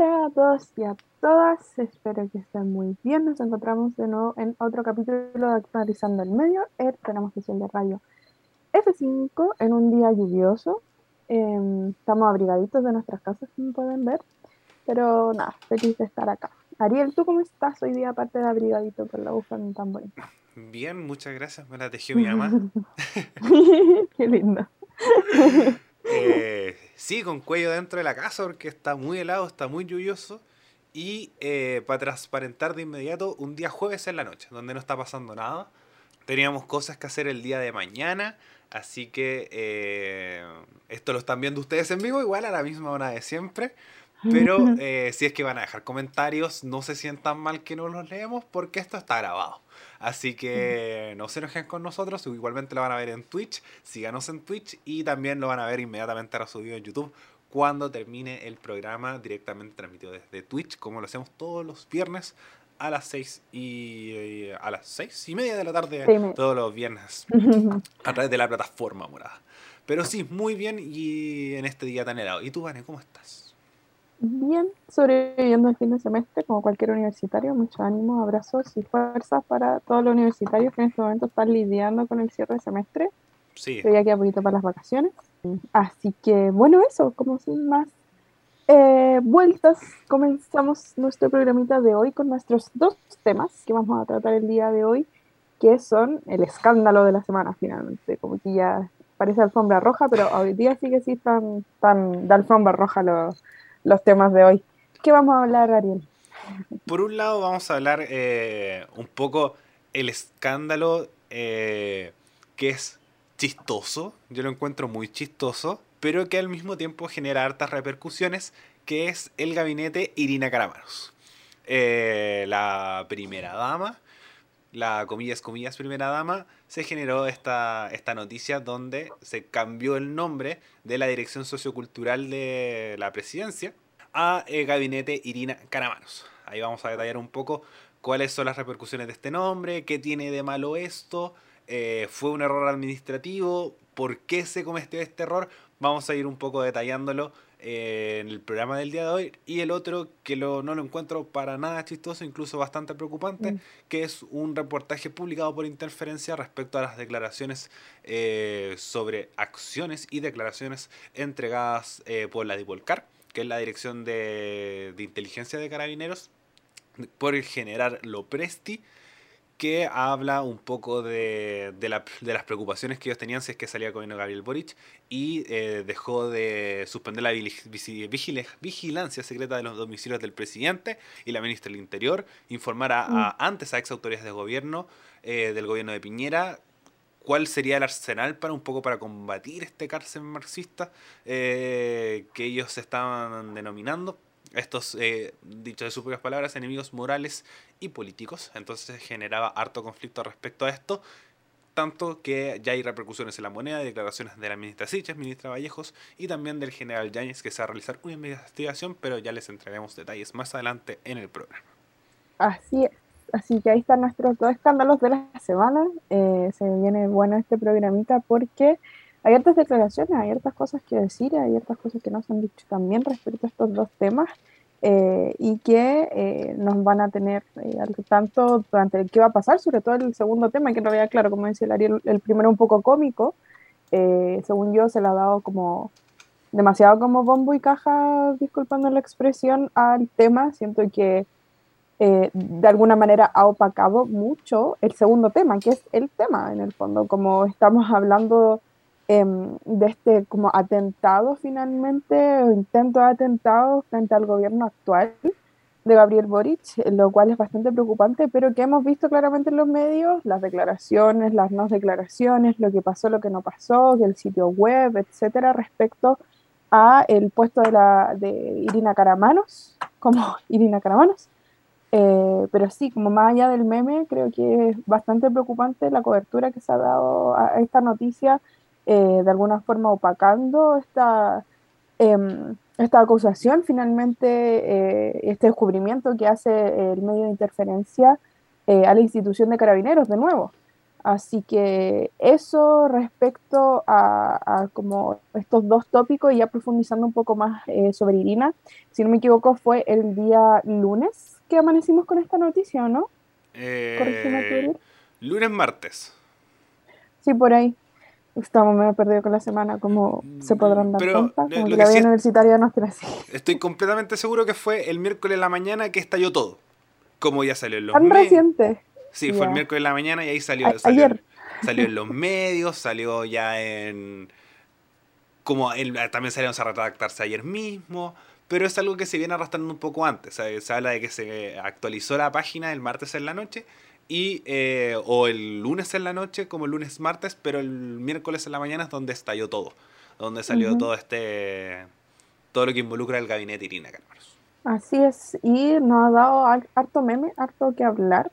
Hola a todos y a todas, espero que estén muy bien. Nos encontramos de nuevo en otro capítulo de Actualizando el Medio. Eh, tenemos sesión de radio F5 en un día lluvioso. Em, estamos abrigaditos de nuestras casas, como pueden ver. Pero nada, feliz de estar acá. Ariel, ¿tú cómo estás hoy día, aparte de abrigadito con la bufanda tan bonita? Bien, muchas gracias. Me la tejió mi mamá. Qué lindo. Eh, sí, con cuello dentro de la casa porque está muy helado, está muy lluvioso. Y eh, para transparentar de inmediato, un día jueves en la noche, donde no está pasando nada. Teníamos cosas que hacer el día de mañana. Así que eh, esto lo están viendo ustedes en vivo, igual a la misma hora de siempre. Pero si es que van a dejar comentarios, no se sientan mal que no los leemos porque esto está grabado. Así que no se enojen con nosotros, igualmente lo van a ver en Twitch, síganos en Twitch y también lo van a ver inmediatamente a subido en YouTube cuando termine el programa directamente transmitido desde Twitch, como lo hacemos todos los viernes a las seis y eh, a las seis y media de la tarde todos los viernes a través de la plataforma morada. Pero sí, muy bien y en este día tan helado. ¿Y tú, Vane, cómo estás? Bien, sobreviviendo el fin de semestre, como cualquier universitario, mucho ánimo, abrazos y fuerzas para todos los universitarios que en este momento están lidiando con el cierre de semestre. Sí. Que ya queda poquito para las vacaciones. Así que, bueno, eso, como sin más eh, vueltas, comenzamos nuestro programita de hoy con nuestros dos temas que vamos a tratar el día de hoy, que son el escándalo de la semana, finalmente. Como que ya parece alfombra roja, pero hoy día sí que sí están, están de alfombra roja los los temas de hoy. ¿Qué vamos a hablar, Ariel? Por un lado vamos a hablar eh, un poco el escándalo eh, que es chistoso, yo lo encuentro muy chistoso, pero que al mismo tiempo genera hartas repercusiones, que es el gabinete Irina Caramanos. Eh, la primera dama, la comillas, comillas, primera dama, se generó esta, esta noticia donde se cambió el nombre de la dirección sociocultural de la presidencia a eh, Gabinete Irina Caramanos. Ahí vamos a detallar un poco cuáles son las repercusiones de este nombre, qué tiene de malo esto, eh, fue un error administrativo, por qué se cometió este error. Vamos a ir un poco detallándolo en el programa del día de hoy. Y el otro que lo, no lo encuentro para nada chistoso, incluso bastante preocupante, mm. que es un reportaje publicado por Interferencia respecto a las declaraciones eh, sobre acciones y declaraciones entregadas eh, por la DIPOLCAR, que es la Dirección de, de Inteligencia de Carabineros, por el general Lopresti que habla un poco de, de, las preocupaciones que ellos tenían si es que salía con Gabriel Boric y eh, dejó de suspender la vigilancia secreta de los domicilios del presidente y la ministra del Interior, informar a, mm. antes a ex autoridades de gobierno eh, del gobierno de Piñera cuál sería el arsenal para un poco para combatir este cárcel marxista eh, que ellos estaban denominando estos, eh, dicho de sus propias palabras, enemigos morales y políticos. Entonces generaba harto conflicto respecto a esto, tanto que ya hay repercusiones en la moneda, declaraciones de la ministra Siches, ministra Vallejos y también del general Yáñez que se va a realizar una investigación, pero ya les entregaremos detalles más adelante en el programa. Así es. Así que ahí están nuestros dos escándalos de la semana. Eh, se viene bueno este programita porque hay otras declaraciones, hay otras cosas que decir, hay otras cosas que no se han dicho también respecto a estos dos temas eh, y que eh, nos van a tener eh, al tanto durante el que va a pasar, sobre todo el segundo tema, que en realidad, claro, como decía el Ariel, el primero un poco cómico, según yo se le ha dado como demasiado como bombo y caja, disculpando la expresión, al tema, siento que de alguna manera ha opacado mucho el segundo tema, que es el tema en el fondo, como estamos hablando Em, de este como atentado finalmente, o intento de atentado frente al gobierno actual de Gabriel Boric, lo cual es bastante preocupante, pero que hemos visto claramente en los medios, las declaraciones, las no declaraciones, lo que pasó, lo que no pasó, el sitio web, etcétera, respecto a el puesto de, la, de Irina Caramanos, como Irina Caramanos. Eh, pero sí, como más allá del meme, creo que es bastante preocupante la cobertura que se ha dado a esta noticia eh, de alguna forma opacando esta, em, esta acusación, finalmente eh, este descubrimiento que hace el medio de interferencia eh, a la institución de carabineros de nuevo. Así que eso respecto a, como estos dos tópicos, ya profundizando un poco más eh, sobre Irina, si no me equivoco fue el día lunes que amanecimos con esta noticia, ¿no? Eh, lunes, martes. Sí, por ahí. Estamos medio perdido con la semana, como se podrán dar cuenta, como que la vida universitaria no está así. Estoy completamente seguro que fue el miércoles en la mañana que estalló todo. Como ya salió en los Tan reciente. Sí, fue el miércoles en la mañana y ahí salió. ayer. Salió en los medios, salió ya en. Como también salieron a redactarse ayer mismo, pero es algo que se viene arrastrando un poco antes. Se habla de que se actualizó la página el martes en la noche y eh, o el lunes en la noche como el lunes martes, pero el miércoles en la mañana es donde estalló todo, donde salió todo este todo lo que involucra el gabinete Irina Carmaros. Así es, y nos ha dado harto meme, harto que hablar.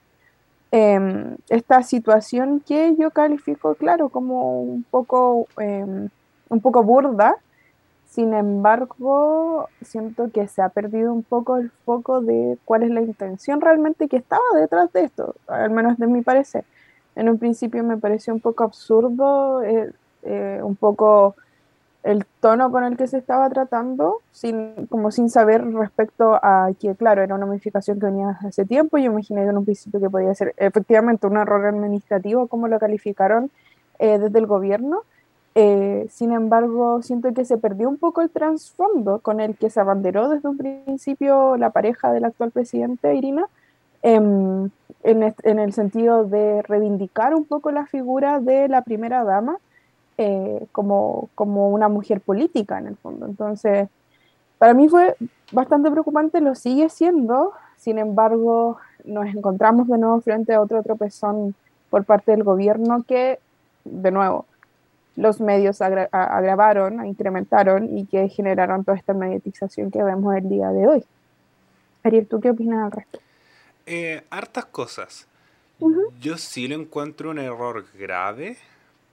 Em, esta situación que yo califico, claro, como un poco, em, un poco burda, sin embargo, siento que se ha perdido un poco el foco de cuál es la intención realmente que estaba detrás de esto, al menos de mi parecer. En un principio me pareció un poco absurdo, eh, eh, un poco el tono con el que se estaba tratando, sin, como sin saber respecto a que, claro, era una modificación que venía hace tiempo. Yo imaginé en un principio que podía ser efectivamente un error administrativo, como lo calificaron eh, desde el gobierno eh, sin embargo, siento que se perdió un poco el trasfondo con el que se abanderó desde un principio la pareja del actual presidente, Irina, em, en, el sentido de reivindicar un poco la figura de la primera dama eh, como, como una mujer política en el fondo. Entonces, para mí fue bastante preocupante, lo sigue siendo, sin embargo, nos encontramos de nuevo frente a otro tropezón por parte del gobierno que, de nuevo, los medios agravaron, incrementaron y que generaron toda esta mediatización que vemos el día de hoy. Ariel, ¿tú qué opinas al respecto? Eh, hartas cosas. Yo sí lo encuentro un error grave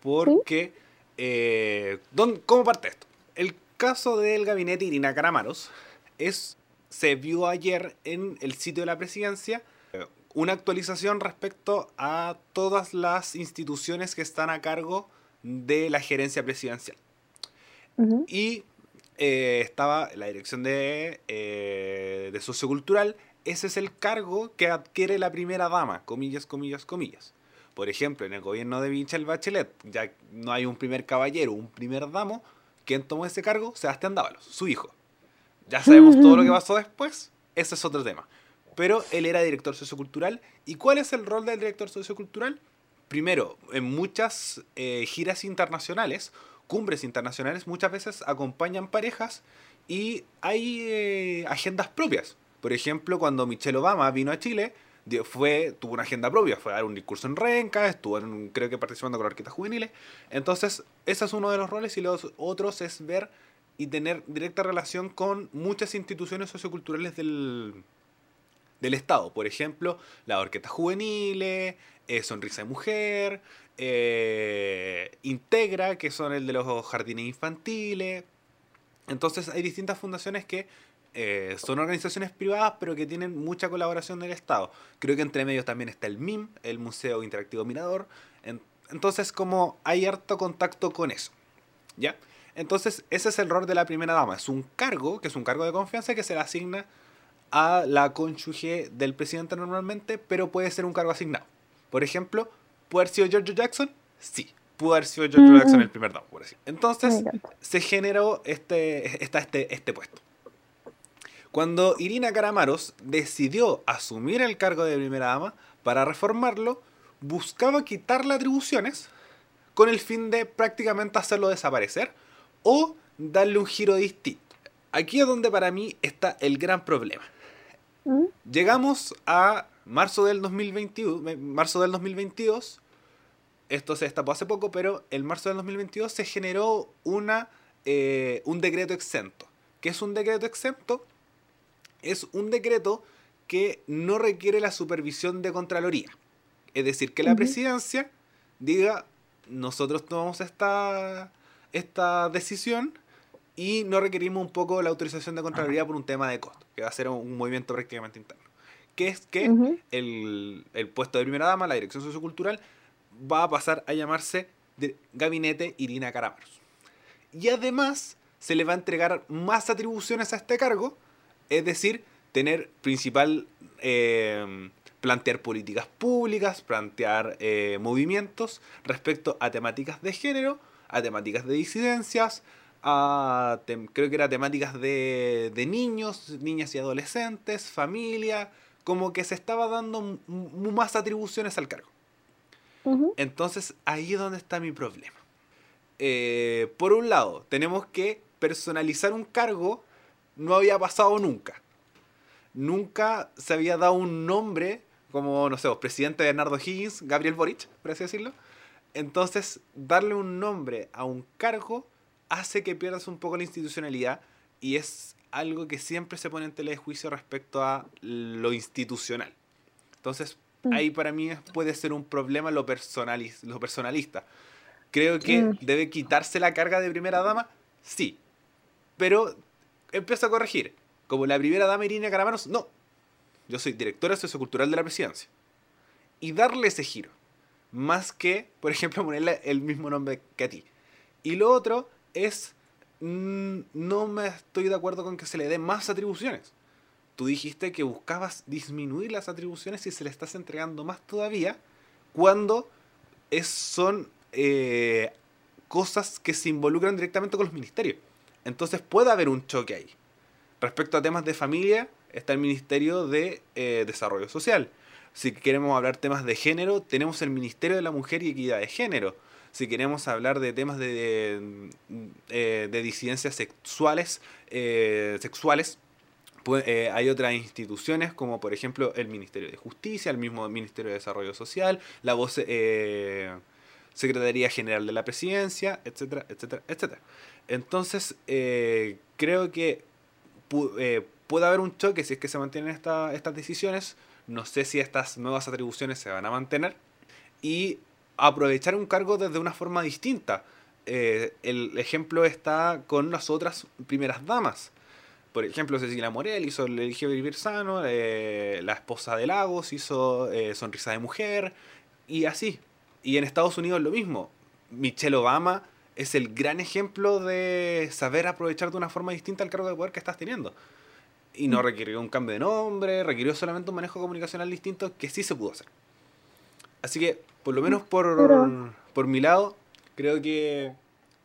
porque... Eh, ¿Cómo parte esto? El caso del gabinete Irina Caramaros es, se vio ayer en el sitio de la presidencia eh, una actualización respecto a todas las instituciones que están a cargo de la gerencia presidencial. Y eh, estaba la dirección de, eh, de sociocultural. Ese es el cargo que adquiere la primera dama, comillas, comillas, comillas. Por ejemplo, en el gobierno de Michelle Bachelet, ya no hay un primer caballero, un primer damo. ¿Quién tomó ese cargo? Sebastián Dávalos, su hijo. Ya sabemos todo lo que pasó después, ese es otro tema. Pero él era director sociocultural. ¿Y cuál es el rol del director sociocultural? Primero, en muchas eh, giras internacionales, cumbres internacionales, muchas veces acompañan parejas y hay eh, agendas propias. Por ejemplo, cuando Michelle Obama vino a Chile, fue, tuvo una agenda propia, fue a dar un discurso en Renca, estuvo creo que participando con arquitectas juveniles. Entonces, ese es uno de los roles y los otros es ver y tener directa relación con muchas instituciones socioculturales del, del Estado. Por ejemplo, las orquestas juveniles, eh, Sonrisa de Mujer, eh, Integra, que son el de los jardines infantiles. Entonces hay distintas fundaciones que eh, son organizaciones privadas, pero que tienen mucha colaboración del Estado. Creo que entre medios también está el MIM, el Museo Interactivo Mirador. entonces, como hay harto contacto con eso. ¿Ya? Entonces, ese es el rol de la primera dama. Es un cargo, que es un cargo de confianza que se le asigna a la cónyuge del presidente normalmente, pero puede ser un cargo asignado. Por ejemplo, ¿puede haber sido George Jackson? Sí, pudo haber sido George Jackson el primer damo, por así. Entonces, se generó este, este, este puesto. Cuando Irina Caramaros decidió asumir el cargo de primera dama, para reformarlo, buscaba quitarle atribuciones con el fin de prácticamente hacerlo desaparecer o darle un giro distinto. Aquí es donde para mí está el gran problema. ¿Mm? Llegamos a marzo del 2022, marzo del 2022, esto se destapó hace poco, pero en marzo del 2022 se generó una, eh, un decreto exento. ¿Qué es un decreto exento? Es un decreto que no requiere la supervisión de Contraloría. Es decir, que la presidencia diga, nosotros tomamos esta, esta decisión y no requerimos un poco la autorización de Contraloría por un tema de costo, que va a ser un movimiento prácticamente interno que es que el, puesto de primera dama, la dirección sociocultural, va a pasar a llamarse Gabinete Irina Caramanos. Y además se le va a entregar más atribuciones a este cargo, es decir, tener principal, eh, plantear políticas públicas, plantear eh, movimientos respecto a temáticas de género, a temáticas de disidencias, a creo que era temáticas de, de niños, niñas y adolescentes, familia, como que se estaba dando más atribuciones al cargo. Entonces ahí es donde está mi problema. Eh, por un lado, tenemos que personalizar un cargo, no había pasado nunca. Nunca se había dado un nombre como, no sé, presidente Bernardo Higgins, Gabriel Boric, por así decirlo. Entonces, darle un nombre a un cargo hace que pierdas un poco la institucionalidad y es algo que siempre se pone en tela de juicio respecto a lo institucional. Entonces, mm. ahí para mí puede ser un problema lo, lo personalista. Creo que mm. debe quitarse la carga de primera dama, sí. Pero empiezo a corregir. Como la primera dama Irina Caramanos, no. Yo soy directora sociocultural de la presidencia. Y darle ese giro. Más que, por ejemplo, ponerle el mismo nombre que a ti. Y lo otro es no me estoy de acuerdo con que se le den más atribuciones. Tú dijiste que buscabas disminuir las atribuciones y se le estás entregando más todavía cuando son eh, cosas que se involucran directamente con los ministerios. Entonces puede haber un choque ahí. Respecto a temas de familia, está el Ministerio de eh, Desarrollo Social. Si queremos hablar temas de género, tenemos el Ministerio de la Mujer y Equidad de Género si queremos hablar de temas de, de, eh, disidencias sexuales, eh, sexuales pues, eh, hay otras instituciones como por ejemplo el Ministerio de Justicia, el mismo Ministerio de Desarrollo Social, la voz Secretaría General de la Presidencia, etcétera, etcétera, etcétera. Entonces, creo que puede haber un choque si es que se mantienen estas decisiones. No sé si estas nuevas atribuciones se van a mantener. Y aprovechar un cargo desde una forma distinta. Eh, el ejemplo está con las otras primeras damas. Por ejemplo, Cecilia Morel hizo El Elige Vivir Sano, eh, la esposa de Lagos hizo eh, Sonrisa de Mujer, y así. Y en Estados Unidos lo mismo. Michelle Obama es el gran ejemplo de saber aprovechar de una forma distinta el cargo de poder que estás teniendo. Y no requirió un cambio de nombre, requirió solamente un manejo comunicacional distinto que sí se pudo hacer. Así que por lo menos por, por mi lado, creo que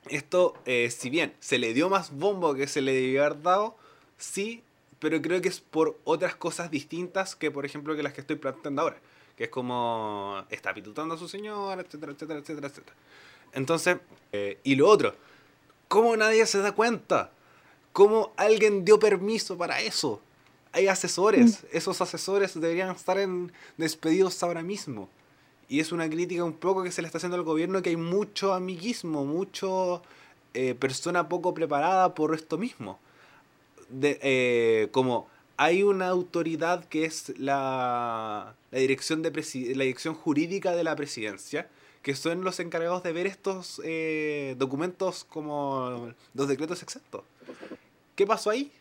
esto, eh, si bien se le dio más bombo que se le debió haber dado, sí, pero creo que es por otras cosas distintas que, por ejemplo, que las que estoy planteando ahora. Que es como está pitutando a su señora, etcétera, etcétera, etcétera, etcétera. Entonces, eh, y lo otro, ¿cómo nadie se da cuenta? ¿Cómo alguien dio permiso para eso? Hay asesores, esos asesores deberían estar en despedidos ahora mismo. Y es una crítica un poco que se le está haciendo al gobierno que hay mucho amiguismo, mucho eh, persona poco preparada por esto mismo. De, eh, como hay una autoridad que es la, la dirección, de la dirección jurídica de la presidencia, que son los encargados de ver estos eh, documentos como los decretos exactos. ¿Qué pasó ahí?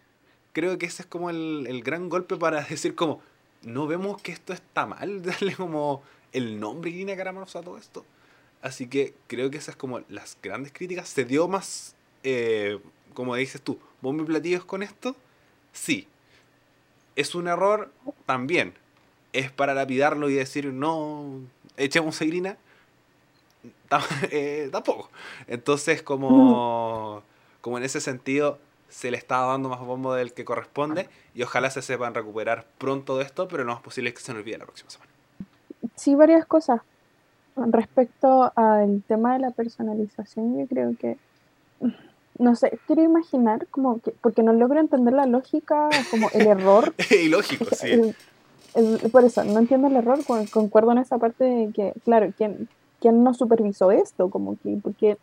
Creo que ese es como el, el gran golpe para decir como, no vemos que esto está mal, darle como el nombre Irina Caramanos a todo esto. Así que creo que esas como las grandes críticas. ¿Se dio más, eh, como dices tú, bombo y platillos con esto? Sí. ¿Es un error? También. ¿Es para lapidarlo y decir, no, echemos a Irina? Eh, tampoco. Entonces, como, como en ese sentido, se le está dando más bombo del que corresponde y ojalá se sepan recuperar pronto de esto, pero lo más posible es que se nos olvide la próxima semana sí varias cosas. Respecto al tema de la personalización, yo creo que, no sé, quiero imaginar como que, porque no logro entender la lógica, como el error. Ilógico, sí. por eso, no entiendo el error, concuerdo en esa parte de que, claro, ¿quién, quién no supervisó esto? Como que, porque,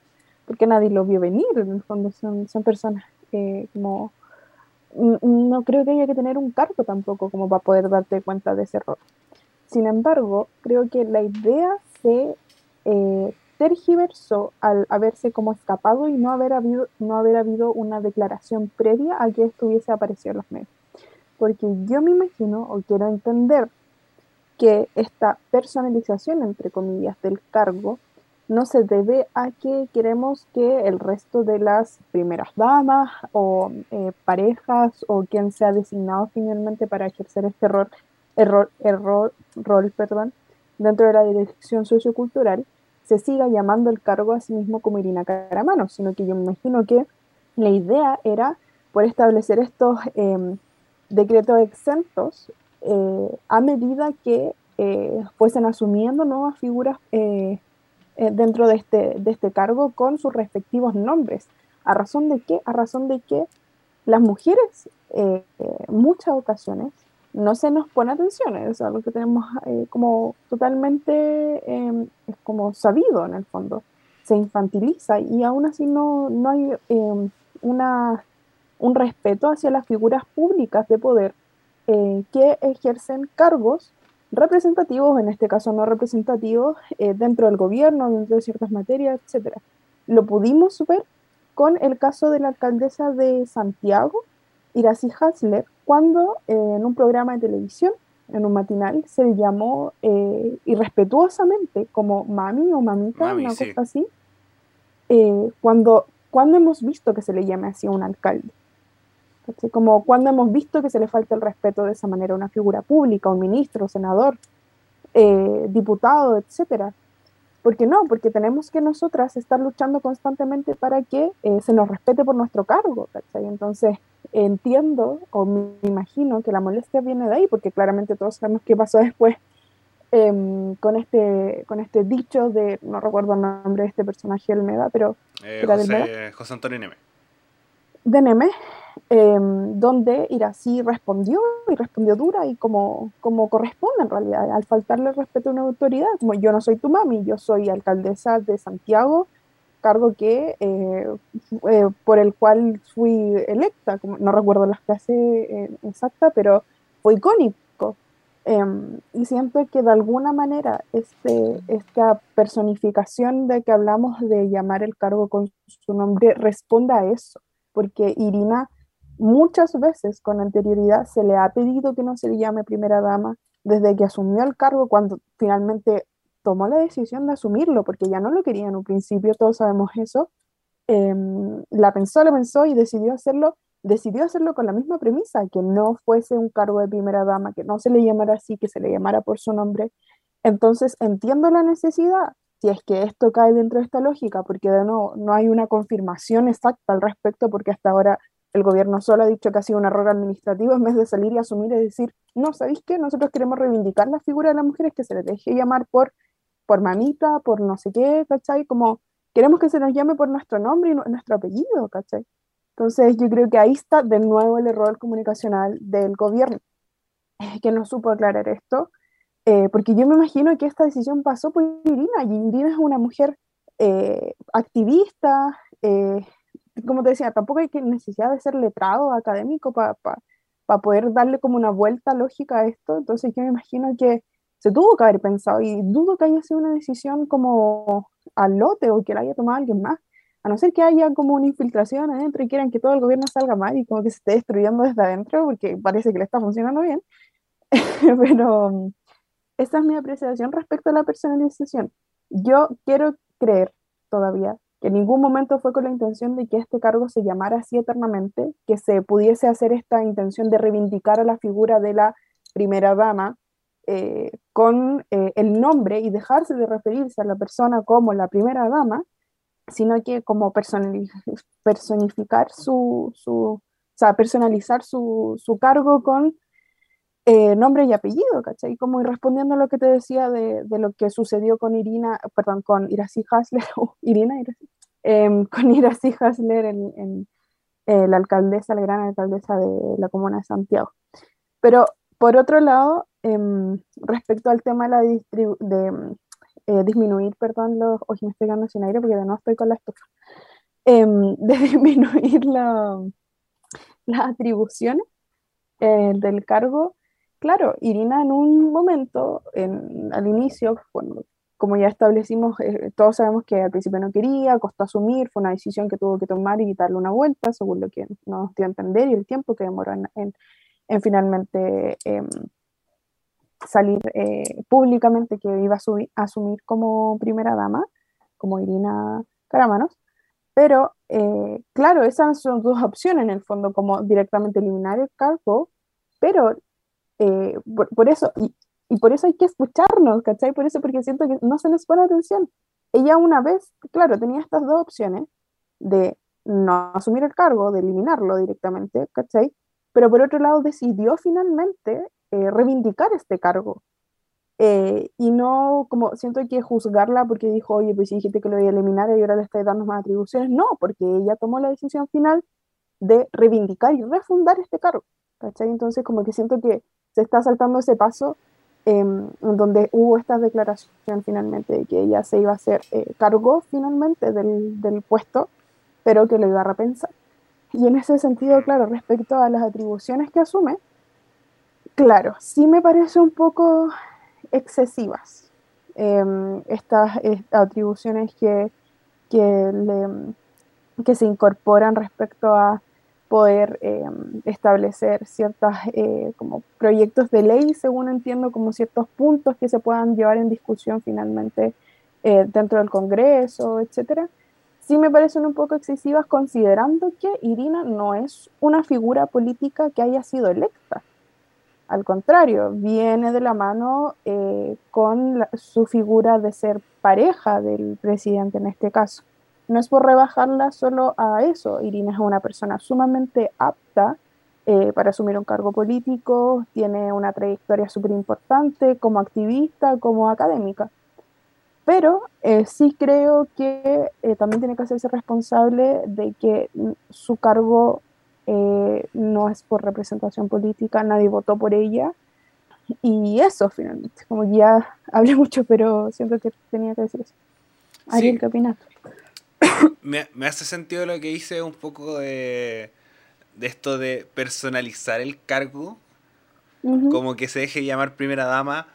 porque nadie lo vio venir, en el fondo son, son personas que como no creo que haya que tener un cargo tampoco como para poder darte cuenta de ese error. Sin embargo, creo que la idea se eh, tergiversó al haberse como escapado y no haber, habido, no haber habido una declaración previa a que esto hubiese aparecido en los medios. Porque yo me imagino, o quiero entender, que esta personalización, entre comillas, del cargo no se debe a que queremos que el resto de las primeras damas o eh, parejas o quien sea designado finalmente para ejercer este rol, error, error, rol perdón, dentro de la dirección sociocultural se siga llamando el cargo a sí mismo como Irina Caramano, sino que yo me imagino que la idea era por establecer estos em, decretos exentos eh, a medida que eh, fuesen asumiendo nuevas figuras eh, dentro de este, de este cargo con sus respectivos nombres. ¿A razón de qué? A razón de que las mujeres, en muchas ocasiones, no se nos pone atención, es algo que tenemos como totalmente em, como sabido en el fondo, se infantiliza y aún así no, no hay em, una, un respeto hacia las figuras públicas de poder eh, que ejercen cargos representativos, en este caso no representativos, eh, dentro del gobierno, dentro de ciertas materias, etc. Lo pudimos ver con el caso de la alcaldesa de Santiago, Iracy Hasler, cuando eh, en un programa de televisión, en un matinal, se le llamó irrespetuosamente como mami o mamita, una cosa así, cuando, cuando hemos visto que se le llame así a un alcalde. Como cuando hemos visto que se le falta el respeto de esa manera a una figura pública, un ministro, senador, eh, diputado, etcétera. ¿Por qué no? Porque tenemos que nosotras estar luchando constantemente para que eh, se nos respete por nuestro cargo. Entonces, entiendo o me imagino que la molestia viene de ahí, porque claramente todos sabemos qué pasó después em, con, este, con este dicho de, no recuerdo el nombre de este personaje, Meda, pero... Eh, José, José Antonio Neme. De Neme, Em, donde Irací respondió y respondió dura y como, como corresponde en realidad, al faltarle respeto a una autoridad, como yo no soy tu mami, yo soy alcaldesa de Santiago, cargo que eh, eh, por el cual fui electa, como, no recuerdo la frase eh, exacta, pero fue icónico. Em, y siento que de alguna manera este, esta personificación de que hablamos de llamar el cargo con su nombre responda a eso, porque Irina Muchas veces con anterioridad se le ha pedido que no se le llame primera dama desde que asumió el cargo cuando finalmente tomó la decisión de asumirlo, porque ya no lo quería en un principio, todos sabemos eso. Em, la pensó, la pensó y decidió hacerlo, decidió hacerlo con la misma premisa, que no fuese un cargo de primera dama, que no se le llamara así, que se le llamara por su nombre. Entonces entiendo la necesidad, si es que esto cae dentro de esta lógica, porque de nuevo no hay una confirmación exacta al respecto, porque hasta ahora el gobierno solo ha dicho que ha sido un error administrativo en vez de salir y asumir y decir, no, ¿sabéis qué? Nosotros queremos reivindicar la figura de las mujeres que se les deje llamar por, por mamita, por no sé qué, ¿cachai? Como queremos que se nos llame por nuestro nombre y nuestro apellido, ¿cachai? Entonces yo creo que ahí está de nuevo el error comunicacional del gobierno, que no supo aclarar esto, eh, porque yo me imagino que esta decisión pasó por Irina, y Irina es una mujer eh, activista, eh, como te decía, tampoco hay que necesidad de ser letrado académico para poder darle como una vuelta lógica a esto. Entonces yo me imagino que se tuvo que haber pensado y dudo que haya sido una decisión como al lote o que la haya tomado alguien más. A no ser que haya como una infiltración adentro y quieran que todo el gobierno salga mal y como que se esté destruyendo desde adentro porque parece que le está funcionando bien. Pero esa es mi apreciación respecto a la personalización. Yo quiero creer todavía que en ningún momento fue con la intención de que este cargo se llamara así eternamente, que se pudiese hacer esta intención de reivindicar a la figura de la primera dama eh, con eh, el nombre y dejarse de referirse a la persona como la primera dama, sino que como personificar su, personalizar su cargo con eh, nombre y apellido, ¿cachai? Como respondiendo a lo que te decía de, lo que sucedió con Irina, perdón, con Iracy Hasler, Irina, em, con Iracy Hasler en, eh, la alcaldesa, la gran alcaldesa de la comuna de Santiago. Pero por otro lado, em, respecto al tema de, la de eh, disminuir, perdón, los, hoy me estoy quedando sin aire porque de no estoy con la estufa, em, de disminuir la, las atribuciones del cargo, claro, Irina en un momento, en, al inicio, como ya establecimos, eh, todos sabemos que al principio no quería, costó asumir, fue una decisión que tuvo que tomar y darle una vuelta, según lo que nos dio a entender y el tiempo que demoró en, finalmente em, salir eh, públicamente que iba a, asumir como primera dama, como Irina Caramanos. Pero, eh, claro, esas son dos opciones en el fondo, como directamente eliminar el cargo, pero eh, por, eso, y, y, por eso hay que escucharnos, ¿cachai? Por eso, porque siento que no se les pone atención. Ella una vez, claro, tenía estas dos opciones de no asumir el cargo, de eliminarlo directamente, ¿cachai? Pero por otro lado decidió finalmente eh, reivindicar este cargo. Eh, y no como siento que juzgarla porque dijo, oye, pues si dijiste que lo iba a eliminar y ahora le está dando más atribuciones. No, porque ella tomó la decisión final de reivindicar y refundar este cargo. ¿cachai? Entonces como que siento que se está saltando ese paso en donde hubo esta declaración finalmente de que ella se iba a hacer eh, cargo finalmente del, del puesto pero que lo iba a repensar. Y en ese sentido, claro, respecto a las atribuciones que asume, claro, sí me parece un poco excesivas em, estas, atribuciones que, que, que, se incorporan respecto a poder em, establecer ciertos eh, como proyectos de ley, según entiendo, como ciertos puntos que se puedan llevar en discusión finalmente eh, dentro del Congreso, etcétera sí me parecen un poco excesivas considerando que Irina no es una figura política que haya sido electa. Al contrario, viene de la mano eh, con su figura de ser pareja del presidente en este caso. No es por rebajarla solo a eso. Irina es una persona sumamente apta eh, para asumir un cargo político, tiene una trayectoria súper importante como activista, como académica. Pero eh, sí creo que eh, también tiene que hacerse responsable de que su cargo no es por representación política, nadie votó por ella. Y eso finalmente, como ya hablé mucho, pero siento que tenía que decir eso. Ariel, ¿qué opinas? Me, me, hace sentido lo que hice un poco de, de esto de personalizar el cargo, como que se deje llamar primera dama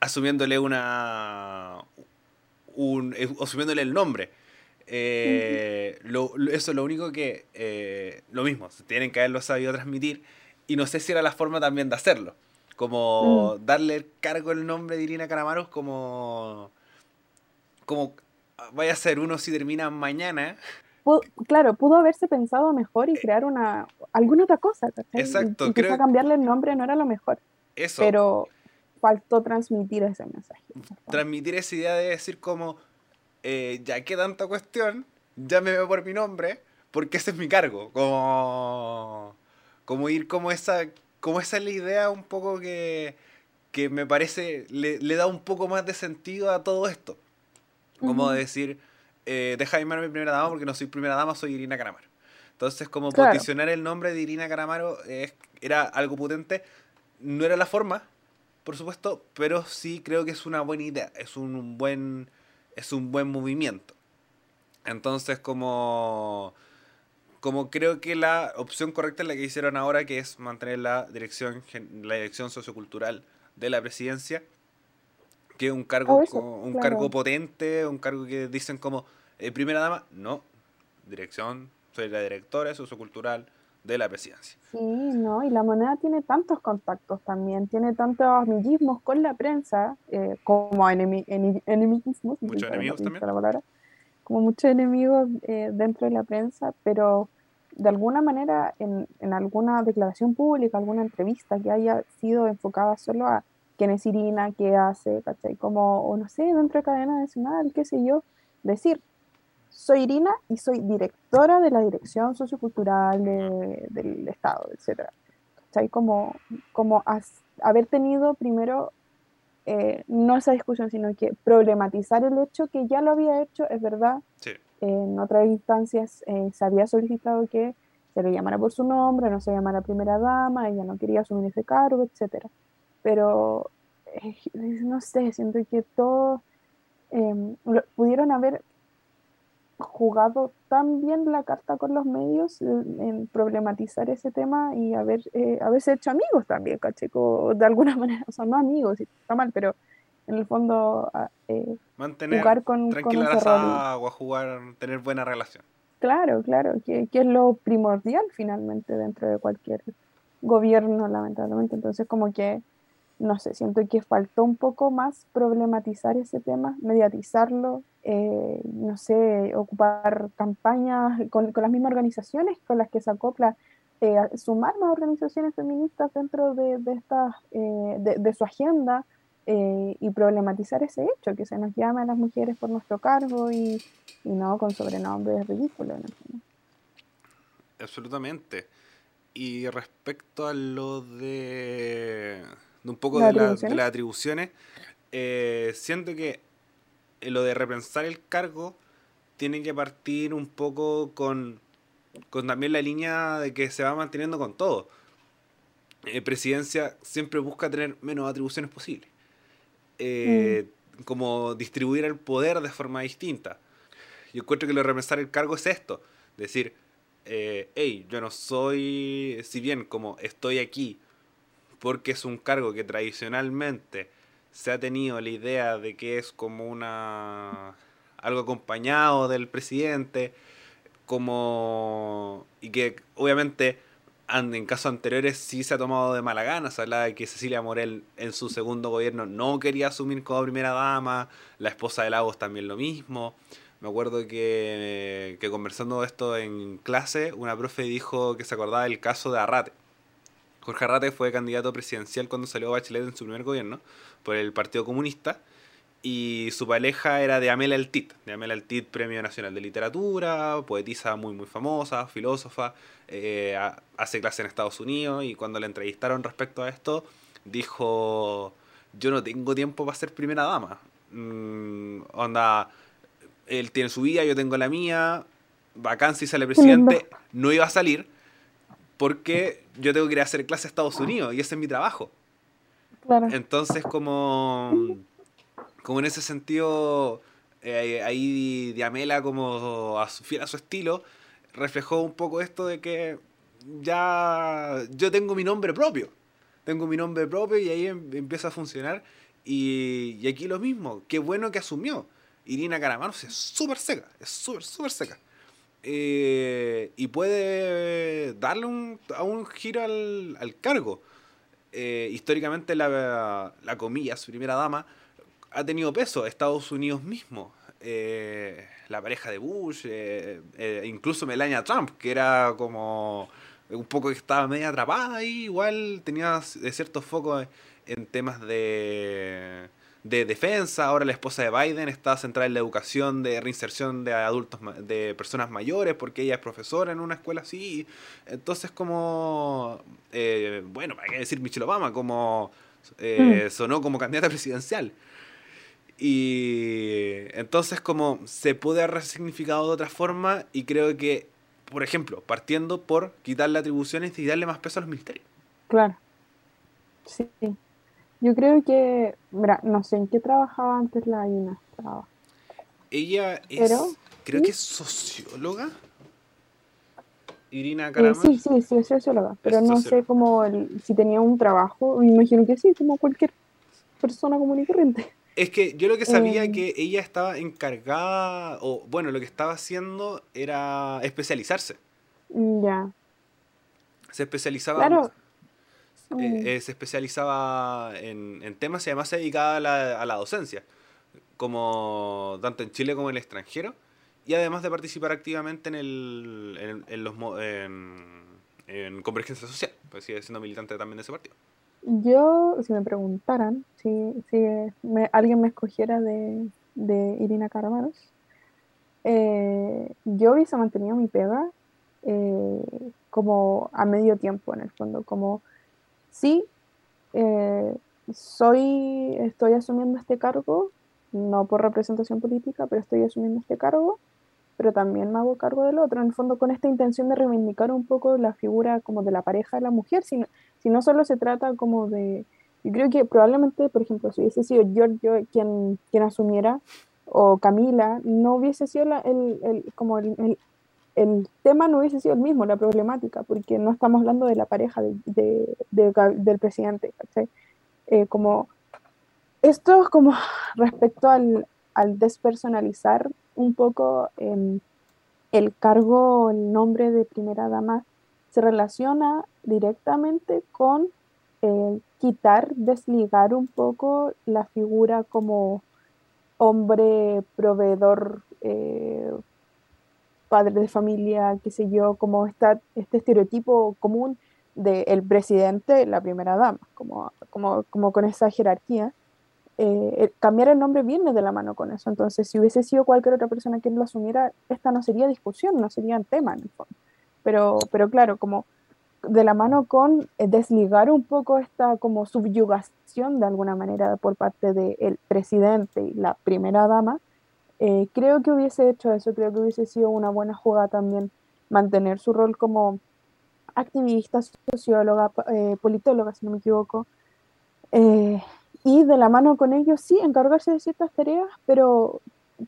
asumiéndole una, un, eh, asumiéndole el nombre. Eh, eso es lo único que, eh, lo mismo, tienen que haberlo sabido transmitir y no sé si era la forma también de hacerlo. Como mm. darle el cargo el nombre de Irina Caramaros como, como vaya a ser uno si termina mañana. claro, pudo haberse pensado mejor y crear una alguna otra cosa. Exacto. Y, creo... cambiarle el nombre no era lo mejor. Eso. Pero faltó transmitir ese mensaje. Transmitir esa idea de decir como, eh, ya que tanta cuestión, ya me veo por mi nombre, porque ese es mi cargo. Como, como ir como esa, como esa es la idea un poco que, que me parece, le, da un poco más de sentido a todo esto. Como decir, eh, deja de llamarme primera dama porque no soy primera dama, soy Irina Caramaro. Entonces, como posicionar el nombre de Irina Caramaro era algo potente. No era la forma, por supuesto, pero sí creo que es una buena idea, es un buen, es un buen movimiento. Entonces, como, como creo que la opción correcta es la que hicieron ahora, que es mantener la dirección, la dirección sociocultural de la presidencia, que es un cargo, un cargo potente, un cargo que dicen como eh, primera dama, no, dirección, soy la directora sociocultural de la presidencia. Sí, no, y la moneda tiene tantos contactos también, tiene tantos amiguismos con la prensa, eh, como enemi enemiguismos. Muchos enemigos también. como muchos enemigos eh, dentro de la prensa, pero de alguna manera en, en, alguna declaración pública, alguna entrevista que haya sido enfocada solo a quién es Irina, qué hace, ¿cachai? Como, o no sé, dentro de cadena nacional, qué sé yo, decir, soy Irina y soy directora de la Dirección Sociocultural del Estado, etc. ¿Cachai? Como, como haber tenido primero, eh, no esa discusión, sino que problematizar el hecho que ya lo había hecho, es verdad. en otras instancias eh, se había solicitado que se le llamara por su nombre, no se llamara primera dama, ella no quería asumir ese cargo, etc. Pero, eh, no sé, siento que todos pudieron haber jugado tan bien la carta con los medios en, problematizar ese tema y haber, eh, haberse hecho amigos también, cacheco, de alguna manera, o sea, no amigos, está mal, pero en el fondo eh, Mantener jugar con, con agua, jugar, tener buena relación. Claro, claro, que, que, es lo primordial finalmente dentro de cualquier gobierno, lamentablemente. Entonces, como que no sé, siento que faltó un poco más problematizar ese tema, mediatizarlo, eh, no sé, ocupar campañas con, las mismas organizaciones con las que se acopla, eh, sumar más organizaciones feministas dentro de, de, eh, de, su agenda y problematizar ese hecho, que se nos llame a las mujeres por nuestro cargo y, y no con sobrenombres ridículos. ¿no? Absolutamente. Y respecto a lo de un poco de, la, de, las atribuciones, eh, siento que lo de repensar el cargo tiene que partir un poco con, con también la línea de que se va manteniendo con todo. Eh, presidencia siempre busca tener menos atribuciones posibles. Eh, mm. Como distribuir el poder de forma distinta. Yo encuentro que lo de repensar el cargo es esto. Decir, eh, hey, yo no soy, si bien como estoy aquí porque es un cargo que tradicionalmente se ha tenido la idea de que es como una algo acompañado del presidente, como y que obviamente en casos anteriores sí se ha tomado de mala gana, se hablaba de que Cecilia Morel en su segundo gobierno no quería asumir como primera dama, la esposa de Lagos también lo mismo. Me acuerdo que, que conversando esto en clase, una profe dijo que se acordaba del caso de Arrate Jorge Arrate fue candidato presidencial cuando salió Bachelet en su primer gobierno por el Partido Comunista y su pareja era de Amela Altit, de Amela Altit, Premio Nacional de Literatura, poetisa muy muy famosa, filósofa, eh, hace clase en Estados Unidos y cuando le entrevistaron respecto a esto dijo, yo no tengo tiempo para ser primera dama. Mm, onda, él tiene su vida, yo tengo la mía, vacancia y sale presidente, no iba a salir porque yo tengo que ir a hacer clase a Estados Unidos y ese es mi trabajo. Entonces, como, como en ese sentido, eh, ahí Diamela, como a su, fiel a su estilo, reflejó un poco esto de que ya yo tengo mi nombre propio. Tengo mi nombre propio y ahí em, empieza a funcionar. Y, y, aquí lo mismo, qué bueno que asumió. Irina Caramanos es súper seca, es súper, súper seca. Eh, y puede darle un, a un giro al, cargo. Eh, históricamente la, la comilla, su primera dama, ha tenido peso. Estados Unidos mismo, eh, la pareja de Bush, incluso Melania Trump, que era como un poco que estaba media atrapada ahí, igual tenía ciertos focos en temas de de defensa, ahora la esposa de Biden está centrada en la educación de reinserción de adultos, de personas mayores, porque ella es profesora en una escuela así. Entonces, como, eh, bueno, para qué decir Michelle Obama, como eh, mm. sonó como candidata presidencial. Y entonces, como se puede haber resignificado de otra forma, y creo que, por ejemplo, partiendo por quitarle atribuciones y darle más peso a los ministerios. Claro. Sí. Yo creo que, mira, no sé en qué trabajaba antes la Ina. Ella es, creo que es socióloga. Irina eh, sí, sí, sí, es socióloga, pero no sé cómo si tenía un trabajo, me imagino que sí, como cualquier persona común y corriente. Es que yo lo que sabía es eh. que ella estaba encargada, o bueno, lo que estaba haciendo era especializarse. Ya. Se especializaba. Claro, eh, eh, se especializaba en, temas y además se dedicaba a la, a la, docencia, como tanto en Chile como en el extranjero, y además de participar activamente en, el, en, los, en, Convergencia Social, pues sigue siendo militante también de ese partido. Yo, si me preguntaran si, si alguien me escogiera de, de Irina Caramanos, eh, yo hubiese mantenido mi pega como a medio tiempo en el fondo, como sí, eh, soy, estoy asumiendo este cargo, no por representación política, pero estoy asumiendo este cargo, pero también me hago cargo del otro, en el fondo con esta intención de reivindicar un poco la figura como de la pareja de la mujer, si no, si no solo se trata como de, yo creo que probablemente, por ejemplo, si hubiese sido Giorgio quien, quien asumiera, o Camila, no hubiese sido el, el, como el tema no hubiese sido el mismo, la problemática, porque no estamos hablando de la pareja de, del presidente. Eh, como esto es como respecto al, al despersonalizar un poco em, el cargo, el nombre de primera dama, se relaciona directamente con eh, quitar, desligar un poco la figura como hombre proveedor, eh, padre de familia, qué sé yo, como está este estereotipo común del presidente, la primera dama, como, como, como con esa jerarquía. Eh, cambiar el nombre viene de la mano con eso. Entonces, si hubiese sido cualquier otra persona quien lo asumiera, esta no sería discusión, no sería un tema en el fondo. Pero, pero claro, como de la mano con eh, desligar un poco esta como subyugación de alguna manera por parte del presidente y la primera dama, eh, creo que hubiese hecho eso, creo que hubiese sido una buena jugada también mantener su rol como activista, socióloga, eh, politóloga, si no me equivoco, y de la mano con ellos sí encargarse de ciertas tareas, pero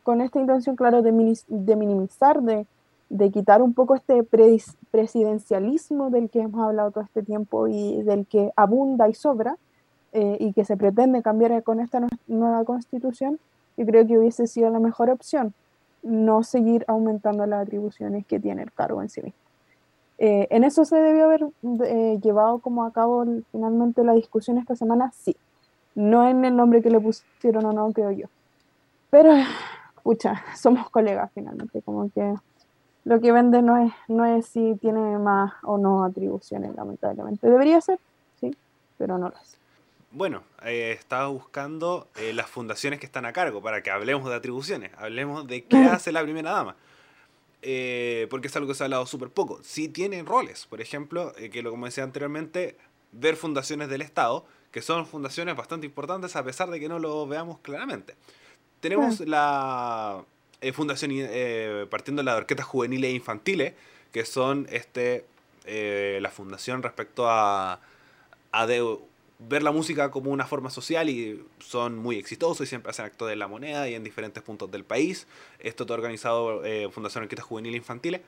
con esta intención, claro, de, minimizar, de de quitar un poco este presidencialismo del que hemos hablado todo este tiempo y del que abunda y sobra eh, y que se pretende cambiar con esta nueva constitución, yo creo que hubiese sido la mejor opción, no seguir aumentando las atribuciones que tiene el cargo en sí mismo. Eh, en eso se debió haber eh, llevado como a cabo finalmente la discusión esta semana, sí. No en el nombre que le pusieron o no, creo yo. Pero, pucha, somos colegas finalmente, como que lo que vende no es, no es si tiene más o no atribuciones, lamentablemente. Debería ser, sí, pero no lo es. Bueno, eh, estaba buscando eh, las fundaciones que están a cargo para que hablemos de atribuciones, hablemos de qué hace la primera dama. Eh, porque es algo que se ha hablado súper poco. Sí tienen roles, por ejemplo, que lo como decía anteriormente, ver fundaciones del Estado, que son fundaciones bastante importantes a pesar de que no lo veamos claramente. Tenemos la eh, fundación eh, partiendo de las orquestas juveniles e infantiles, que son este eh, la fundación respecto a, a ver la música como una forma social y son muy exitosos y siempre hacen actos de la moneda y en diferentes puntos del país. Esto todo organizado Fundación Orquestas Juveniles e Infantiles,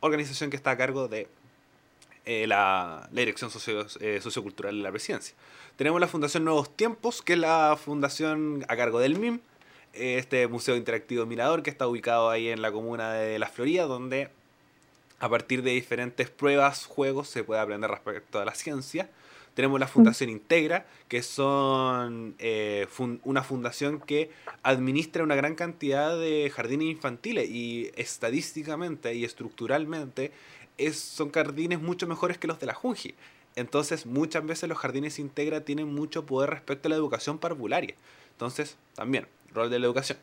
organización que está a cargo de la, la, Dirección Socio, Sociocultural de la Presidencia. Tenemos la Fundación Nuevos Tiempos, que es la fundación a cargo del MIM, este Museo Interactivo Mirador que está ubicado ahí en la comuna de La Florida, donde a partir de diferentes pruebas, juegos, se puede aprender respecto a la ciencia. Tenemos la Fundación Integra, que son eh, una fundación que administra una gran cantidad de jardines infantiles y estadísticamente y estructuralmente es, son jardines mucho mejores que los de la Junji. Entonces, muchas veces los jardines Integra tienen mucho poder respecto a la educación parvularia. Entonces, también, rol de la educación.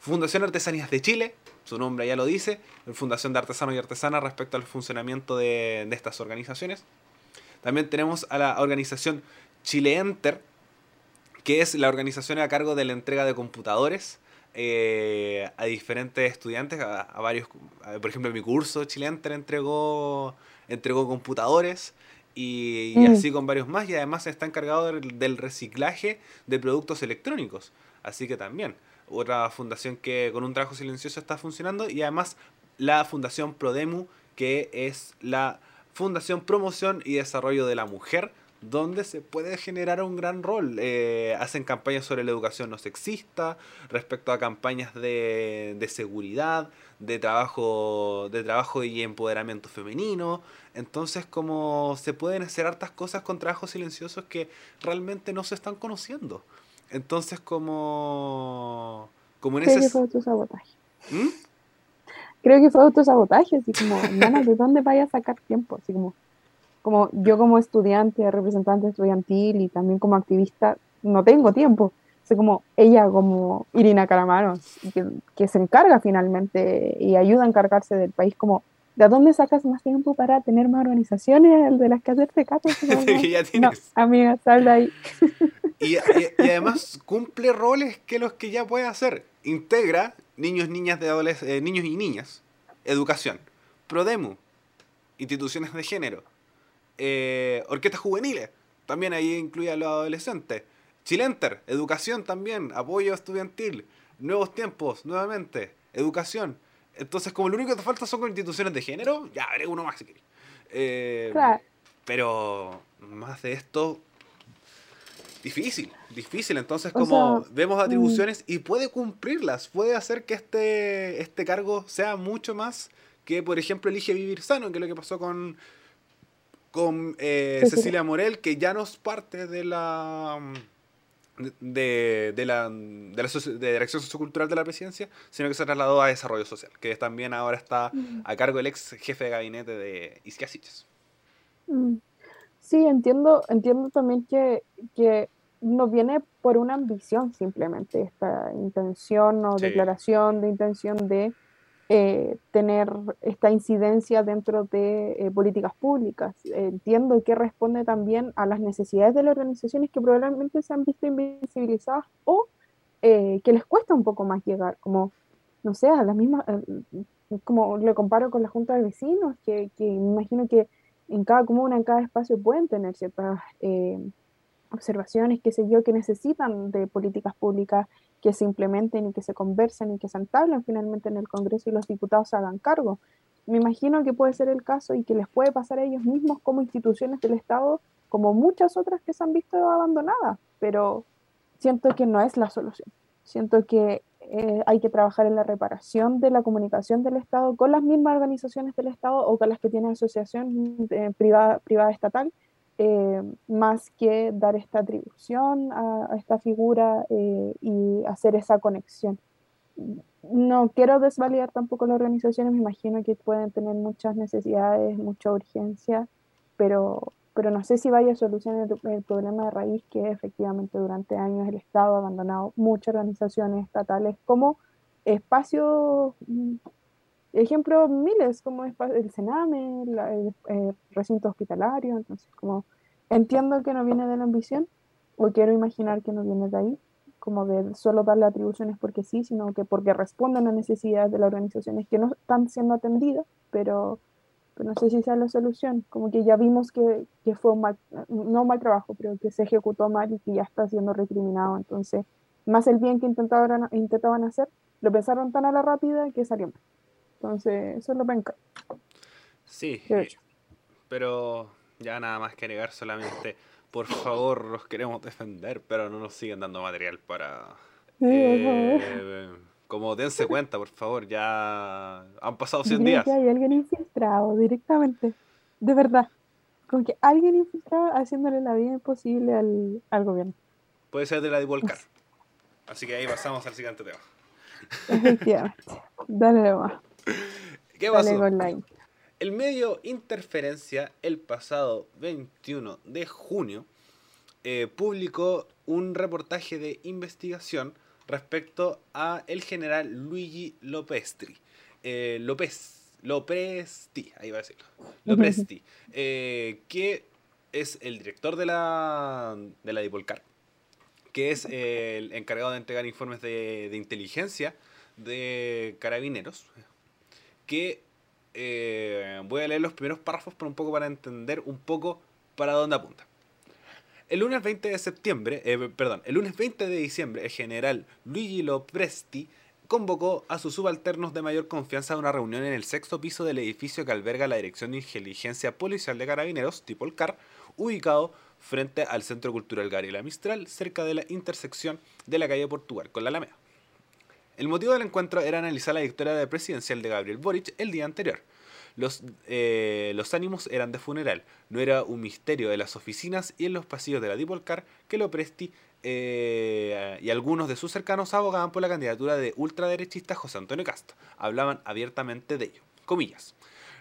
Fundación Artesanías de Chile, su nombre ya lo dice, Fundación de Artesanos y Artesanas respecto al funcionamiento de, estas organizaciones. También tenemos a la organización Chile Enter, que es la organización a cargo de la entrega de computadores eh, a diferentes estudiantes, a, varios, por ejemplo, en mi curso Chile Enter entregó, entregó computadores y, mm. así con varios más y además está encargado del reciclaje de productos electrónicos. Así que también, otra fundación que con un trabajo silencioso está funcionando y además la Fundación Prodemu, que es la Fundación Promoción y Desarrollo de la Mujer, donde se puede generar un gran rol. Eh, hacen campañas sobre la educación no sexista, respecto a campañas de, de, seguridad, de trabajo, de trabajo y empoderamiento femenino. Entonces, como se pueden hacer hartas cosas con trabajos silenciosos que realmente no se están conociendo. Entonces, como. como en fue autosabotaje. ¿Mm? Creo que fue autosabotaje, así como, ¿de dónde vaya a sacar tiempo? Así como, como yo como estudiante, representante estudiantil y también como activista, no tengo tiempo. O como ella, como Irina Caramanos, que, que se encarga finalmente y ayuda a encargarse del país, como ¿De dónde sacas más tiempo para tener más organizaciones de las que hacerte caso? No, amiga, sal de ahí. y, además cumple roles que los que ya puede hacer. Integra niños, niñas de adolescentes, eh, niños y niñas, educación. Prodemu, instituciones de género. Eh, orquestas juveniles, también ahí incluye a los adolescentes. Chilenter, educación también, apoyo estudiantil. Nuevos tiempos, nuevamente, educación entonces, como lo único que te falta son con instituciones de género, ya haré uno más si. Eh, pero más de esto, difícil, difícil. Entonces, como vemos atribuciones y puede cumplirlas, puede hacer que este, este cargo sea mucho más que, por ejemplo, elige vivir sano, que es lo que pasó con, con eh, Cecilia Morel, que ya no es parte de la de, de, la, de, la de Dirección Sociocultural de la Presidencia, sino que se trasladó a Desarrollo Social, que también ahora está a cargo del ex jefe de gabinete de Isquia mm. Sí, entiendo, entiendo también que, que no viene por una ambición simplemente esta intención o declaración de intención de eh, tener esta incidencia dentro de eh, políticas públicas. entiendo que responde también a las necesidades de las organizaciones que probablemente se han visto invisibilizadas o eh, que les cuesta un poco más llegar, como, no sé, a las mismas, como le comparo con la Junta de Vecinos, que, que imagino que en cada comuna, en cada espacio pueden tener ciertas observaciones, qué sé yo, que necesitan de políticas públicas que se implementen y que se conversen y que se entablen finalmente en el Congreso y los diputados se hagan cargo. Me imagino que puede ser el caso y que les puede pasar a ellos mismos como instituciones del Estado, como muchas otras que se han visto abandonadas, pero siento que no es la solución. Siento que eh, hay que trabajar en la reparación de la comunicación del Estado con las mismas organizaciones del Estado o con las que tienen asociación eh, privada, estatal eh, más que dar esta atribución a, esta figura y hacer esa conexión. No quiero desvalidar tampoco las organizaciones, me imagino que pueden tener muchas necesidades, mucha urgencia, pero, pero no sé si vaya a solucionar el, problema de raíz que efectivamente durante años el Estado ha abandonado muchas organizaciones estatales como espacios mm, ejemplo miles, como el Sename, el, eh, recinto hospitalario, entonces como entiendo que no viene de la ambición, o quiero imaginar que no viene de ahí, como de solo darle atribuciones porque sí, sino que porque responden a necesidades de las organizaciones que no están siendo atendidas, pero, no sé si sea la solución, como que ya vimos que, que fue un mal, no un mal trabajo, pero que se ejecutó mal y que ya está siendo recriminado, entonces más el bien que intentaban, intentaban hacer, lo pensaron tan a la rápida que salió mal. Entonces, eso es lo penca. Sí, pero ya nada más que negar solamente, por favor, los queremos defender, pero no nos siguen dando material para... Eh, como dense cuenta, por favor, ya han pasado 100 días. Que hay alguien infiltrado directamente, de verdad. Como que alguien infiltrado haciéndole la vida imposible al, al gobierno. Puede ser de la de Volcar. Así que ahí pasamos al siguiente tema. Efectivamente. Dale más. ¿Qué pasó? El medio Interferencia, el pasado 21 de junio, eh, publicó un reportaje de investigación respecto a el general Luigi Lopestri. Eh, López, Lopresti, ahí va a decirlo. Lopresti, eh, que es el director de la, de la Dipolcar, que es el encargado de entregar informes de, de inteligencia de carabineros, que eh, voy a leer los primeros párrafos por un poco para entender un poco para dónde apunta. El lunes 20 de septiembre, eh, perdón, el lunes 20 de diciembre, el general Luigi Lopresti convocó a sus subalternos de mayor confianza a una reunión en el sexto piso del edificio que alberga la Dirección de Inteligencia Policial de Carabineros, tipo el CAR, ubicado frente al Centro Cultural Gabriela Mistral, cerca de la intersección de la calle Portugal con la Alameda. El motivo del encuentro era analizar la victoria presidencial de Gabriel Boric el día anterior. Los, eh, los ánimos eran de funeral, no era un misterio de las oficinas y en los pasillos de la Dipolcar que lo presti eh, y algunos de sus cercanos abogaban por la candidatura de ultraderechista José Antonio Castro. Hablaban abiertamente de ello. Comillas.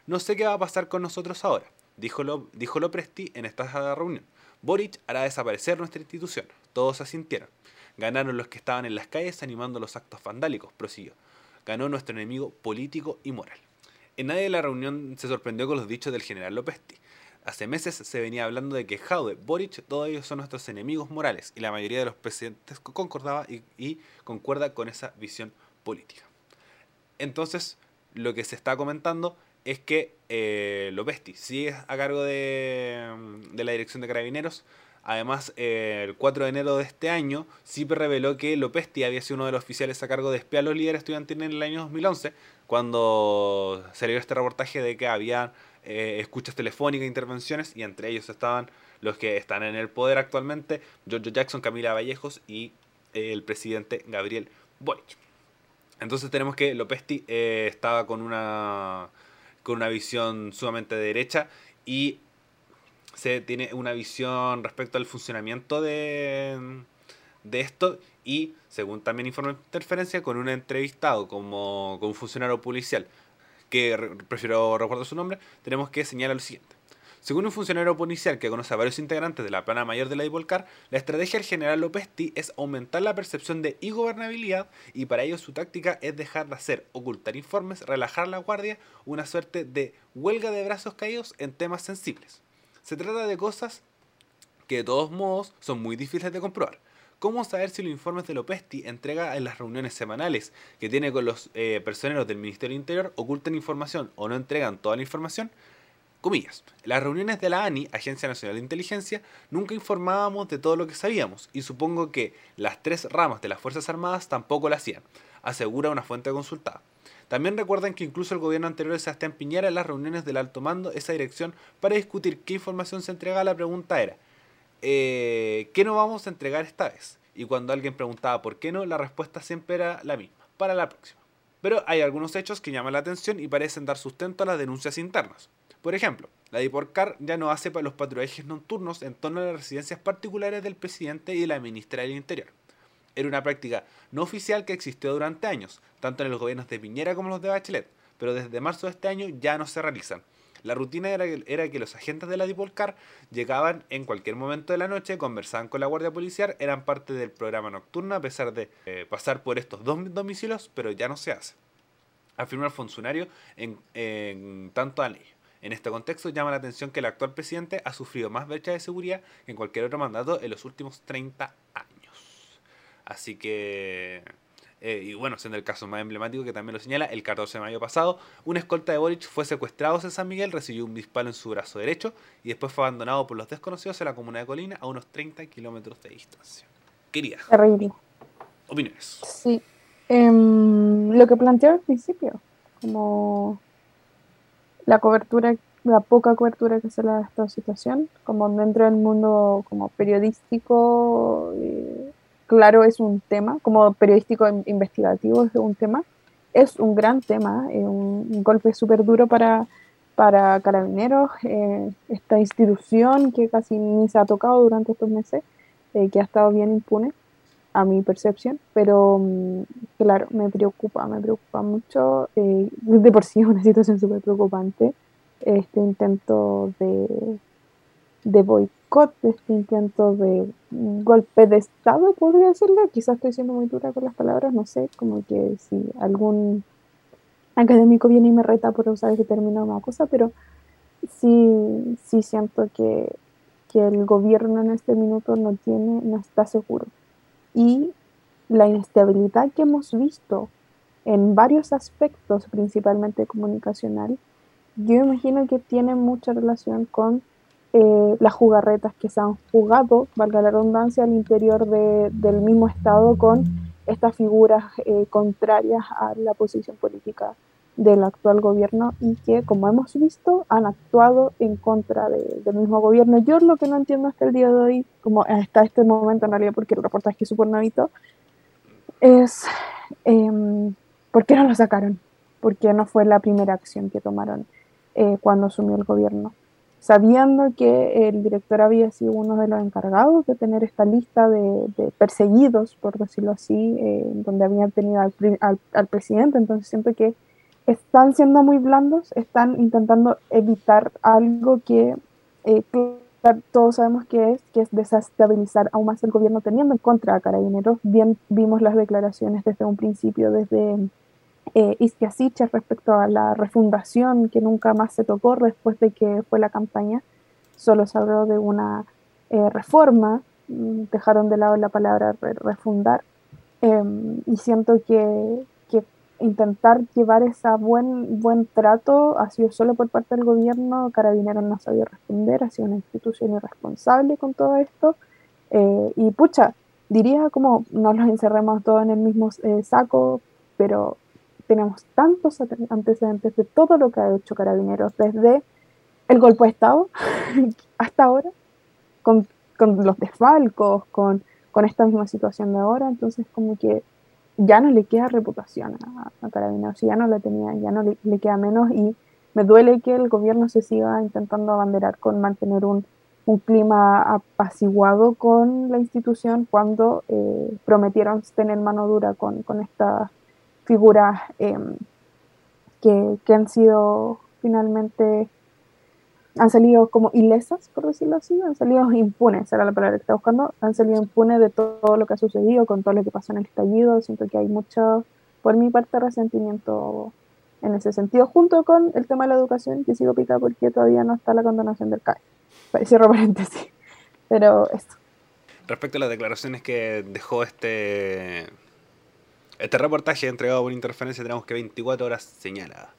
No sé qué va a pasar con nosotros ahora, dijo, lo, dijo Lopresti en esta reunión. Boric hará desaparecer nuestra institución. Todos asintieron. Ganaron los que estaban en las calles animando los actos vandálicos, prosiguió. Ganó nuestro enemigo político y moral. En nadie de la reunión se sorprendió con los dichos del general Lopesti. Hace meses se venía hablando de que Jaude, Boric, todos ellos son nuestros enemigos morales y la mayoría de los presidentes concordaba y, concuerda con esa visión política. Entonces, lo que se está comentando es que eh, Lopesti sigue a cargo de, de la dirección de carabineros, Además, el 4 de enero de este año, CIPE reveló que Lopesti había sido uno de los oficiales a cargo de espiar a los líderes estudiantiles en el año 2011, cuando salió este reportaje de que había eh, escuchas telefónicas, intervenciones, y entre ellos estaban los que están en el poder actualmente, Giorgio Jackson, Camila Vallejos y eh, el presidente Gabriel Boric. Entonces tenemos que Lopesti eh, estaba con una, con una visión sumamente derecha y se tiene una visión respecto al funcionamiento de, de esto y, según también informa Interferencia, con un entrevistado como, como un funcionario policial, que prefiero recordar su nombre, tenemos que señalar lo siguiente. Según un funcionario policial que conoce a varios integrantes de la plana mayor de la Ivolcar, la estrategia del general Lopesti es aumentar la percepción de ingobernabilidad y para ello su táctica es dejar de hacer, ocultar informes, relajar la guardia, una suerte de huelga de brazos caídos en temas sensibles. Se trata de cosas que de todos modos son muy difíciles de comprobar. ¿Cómo saber si los informes de Lopesti entrega en las reuniones semanales que tiene con los eh, personeros del Ministerio Interior ocultan información o no entregan toda la información? Comillas, las reuniones de la ANI, Agencia Nacional de Inteligencia, nunca informábamos de todo lo que sabíamos y supongo que las tres ramas de las Fuerzas Armadas tampoco lo hacían, asegura una fuente consultada. También recuerdan que incluso el gobierno anterior de Sebastián Piñera en las reuniones del alto mando esa dirección para discutir qué información se entregaba, la pregunta era, eh, ¿qué no vamos a entregar esta vez? Y cuando alguien preguntaba por qué no, la respuesta siempre era la misma, para la próxima. Pero hay algunos hechos que llaman la atención y parecen dar sustento a las denuncias internas. Por ejemplo, la DIPORCAR ya no hace para los patrullajes nocturnos en torno a las residencias particulares del presidente y de la ministra del Interior. Era una práctica no oficial que existió durante años, tanto en los gobiernos de Piñera como los de Bachelet, pero desde marzo de este año ya no se realizan. La rutina era, que los agentes de la Dipolcar llegaban en cualquier momento de la noche, conversaban con la guardia policial, eran parte del programa nocturno a pesar de eh, pasar por estos dos domicilios, pero ya no se hace. Afirma el funcionario en, en tanto a ley. En este contexto llama la atención que el actual presidente ha sufrido más brecha de seguridad que en cualquier otro mandato en los últimos 30 años. Así que... Eh, y bueno, siendo el caso más emblemático que también lo señala, el 14 de mayo pasado, un escolta de Boric fue secuestrado en San Miguel, recibió un disparo en su brazo derecho y después fue abandonado por los desconocidos en la comuna de Colina a unos 30 kilómetros de distancia. Querida. Terrible. Opiniones. Sí. Em, lo que planteó al principio, como la cobertura, la poca cobertura que se le da a esta situación, como dentro del mundo como periodístico, eh, claro, es un tema, como periodístico investigativo es un tema, es un gran tema, un, golpe súper duro para, para carabineros, eh, esta institución que casi ni se ha tocado durante estos meses, eh, que ha estado bien impune a mi percepción, pero mm, claro, me preocupa, me preocupa mucho, eh, de por sí es una situación súper preocupante, este intento de, de boicot, este intento de golpe de Estado, podría decirlo, quizás estoy siendo muy dura con las palabras, no sé, como que si algún académico viene y me reta por usar ese término una cosa, pero sí, sí siento que, que el gobierno en este minuto no tiene, no está seguro. Y la inestabilidad que hemos visto en varios aspectos, principalmente comunicacional, yo imagino que tiene mucha relación con eh, las jugarretas que se han jugado, valga la redundancia, al interior del mismo Estado con estas figuras eh, contrarias a la posición política del actual gobierno y que, como hemos visto, han actuado en contra del mismo gobierno. Yo lo que no entiendo hasta el día de hoy, como hasta este momento en realidad, porque el reportaje es súper novito, es eh, por qué no lo sacaron, por qué no fue la primera acción que tomaron eh, cuando asumió el gobierno. Sabiendo que el director había sido uno de los encargados de tener esta lista de, perseguidos, por decirlo así, eh, donde habían tenido al, al presidente, entonces siento que están siendo muy blandos, están intentando evitar algo que eh, todos sabemos que es, que es desestabilizar aún más el gobierno teniendo en contra a Carabineros. Bien vimos las declaraciones desde un principio, desde eh, respecto a la refundación que nunca más se tocó después de que fue la campaña. Solo se habló de una eh, reforma, mm, dejaron de lado la palabra refundar. Em, y siento que, intentar llevar ese buen, buen trato ha sido solo por parte del gobierno, Carabineros no sabía responder, ha sido una institución irresponsable con todo esto. Eh, y pucha, diría como no los encerremos todos en el mismo eh, saco, pero tenemos tantos antecedentes de todo lo que ha hecho Carabineros desde el golpe de Estado hasta ahora, con, los desfalcos, con, con esta misma situación de ahora, entonces como que ya no le queda reputación a, a Carabineros, ya no la tenía, ya no le, queda menos. Y me duele que el gobierno se siga intentando abanderar con mantener un un clima apaciguado con la institución cuando eh, prometieron tener mano dura con, con estas figuras em, que, que, han sido finalmente, han salido como ilesas, por decirlo así, han salido impunes, era la palabra que estaba buscando, han salido impunes de todo lo que ha sucedido, con todo lo que pasó en el estallido, siento que hay mucho, por mi parte, resentimiento en ese sentido, junto con el tema de la educación, que sigo pica porque todavía no está la condonación del CAE. Cierro paréntesis. Pero esto. Respecto a las declaraciones que dejó este, este reportaje entregado por interferencia, tenemos que 24 horas señaladas.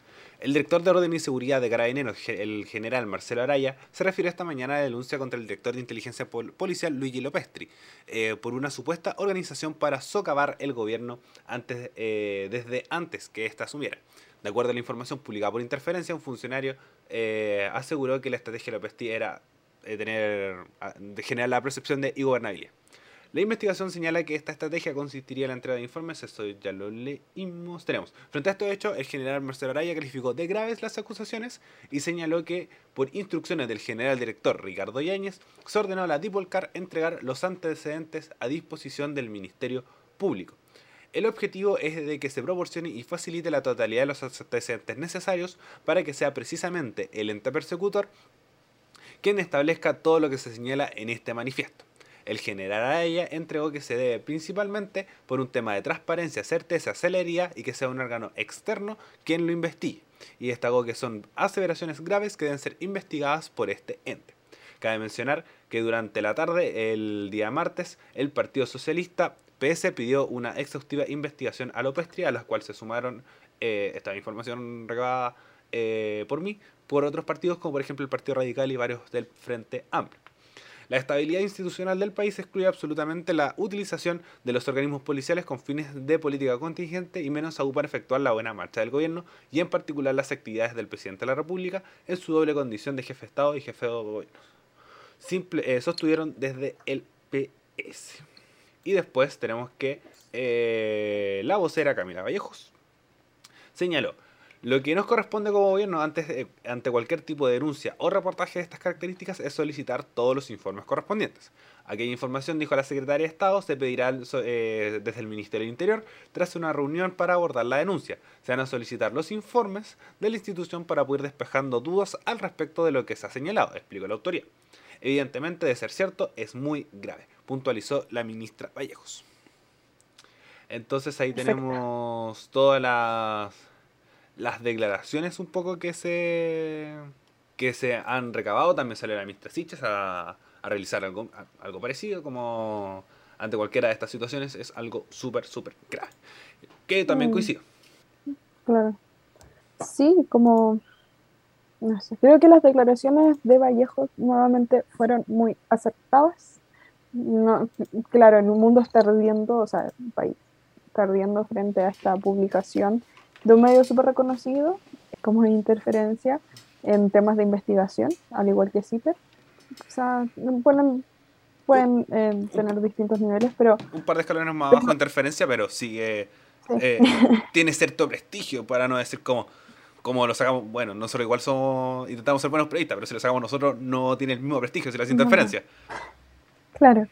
El director de Orden y Seguridad de Carabineros, el general Marcelo Araya, se refirió esta mañana a la denuncia contra el director de inteligencia policial Luigi Lopestri eh, por una supuesta organización para socavar el gobierno antes, eh, desde antes que ésta asumiera. De acuerdo a la información publicada por interferencia, un funcionario eh, aseguró que la estrategia de Lopestri era de, tener, de generar la percepción de ingobernabilidad. La investigación señala que esta estrategia consistiría en la entrega de informes, eso ya lo leímos. Tenemos. Frente a estos hechos, el general Marcelo Araya calificó de graves las acusaciones y señaló que, por instrucciones del general director Ricardo Yáñez, se ordenó a la Dipolcar entregar los antecedentes a disposición del Ministerio Público. El objetivo es de que se proporcione y facilite la totalidad de los antecedentes necesarios para que sea precisamente el ente persecutor quien establezca todo lo que se señala en este manifiesto. El general Araya entregó que se debe principalmente por un tema de transparencia, certeza, celería y que sea un órgano externo quien lo investigue. Y destacó que son aseveraciones graves que deben ser investigadas por este ente. Cabe mencionar que durante la tarde, el día martes, el Partido Socialista PS pidió una exhaustiva investigación a Lopestri, a la cual se sumaron eh, esta información recabada eh, por mí, por otros partidos como por ejemplo el Partido Radical y varios del Frente Amplio. La estabilidad institucional del país excluye absolutamente la utilización de los organismos policiales con fines de política contingente y menos aún para efectuar la buena marcha del gobierno y en particular las actividades del presidente de la República en su doble condición de jefe de Estado y jefe de gobierno. Eh, sostuvieron desde el PS. Y después tenemos que eh, la vocera Camila Vallejos señaló lo que nos corresponde como gobierno antes ante cualquier tipo de denuncia o reportaje de estas características es solicitar todos los informes correspondientes. Aquella información, dijo la secretaria de Estado, se pedirá eh, desde el Ministerio del Interior tras una reunión para abordar la denuncia. Se van a solicitar los informes de la institución para poder despejando dudas al respecto de lo que se ha señalado, explicó la autoría. Evidentemente, de ser cierto, es muy grave, puntualizó la ministra Vallejos. Entonces ahí tenemos todas las las declaraciones un poco que se que se han recabado, también sale la ministra Siches a, a realizar algo, algo parecido, como ante cualquiera de estas situaciones es algo súper, súper grave. Que también mm. coincido. Claro. Sí, como... No sé, creo que las declaraciones de Vallejo nuevamente fueron muy acertadas. No, claro, el mundo está ardiendo, o sea, el país está ardiendo frente a esta publicación de un medio súper reconocido, como Interferencia, en temas de investigación, al igual que CIPER. O sea, pueden, pueden eh, tener distintos niveles, pero... Un par de escalones más abajo Interferencia, pero sigue... Eh, tiene cierto prestigio, para no decir como como lo sacamos, bueno, nosotros igual somos, intentamos ser buenos periodistas, pero si lo sacamos nosotros no tiene el mismo prestigio si lo hace interferencia. Claro.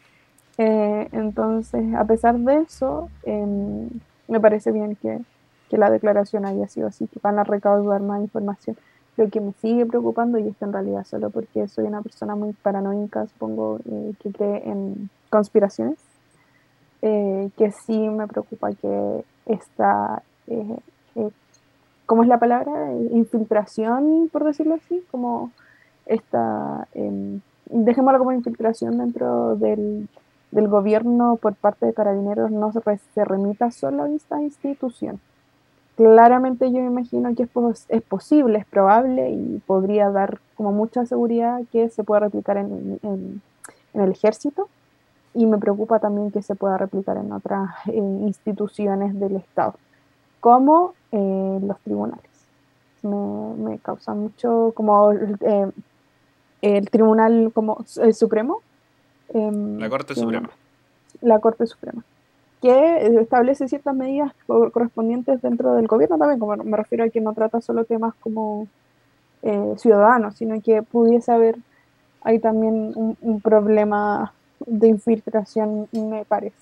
Eh, entonces, a pesar de eso, em, me parece bien que, que la declaración haya sido así, que van a recaudar más información. Lo que me sigue preocupando, y esto en realidad solo porque soy una persona muy paranoica, supongo, eh, que cree en conspiraciones, eh, que sí me preocupa que esta, eh, ¿cómo es la palabra? Infiltración, por decirlo así, como esta, em, dejémoslo como infiltración dentro del, del gobierno por parte de carabineros, no se remita solo a esta institución claramente yo me imagino que es, es, posible, es probable y podría dar como mucha seguridad que se pueda replicar en, en, el ejército y me preocupa también que se pueda replicar en otras eh, instituciones del Estado, como eh, los tribunales. Me, me, causa mucho como eh, el Tribunal como el Supremo. Em, la Corte Suprema. La Corte Suprema que establece ciertas medidas correspondientes dentro del gobierno también, como me refiero a que no trata solo temas como eh, ciudadanos, sino que pudiese haber hay también un, problema de infiltración, me parece.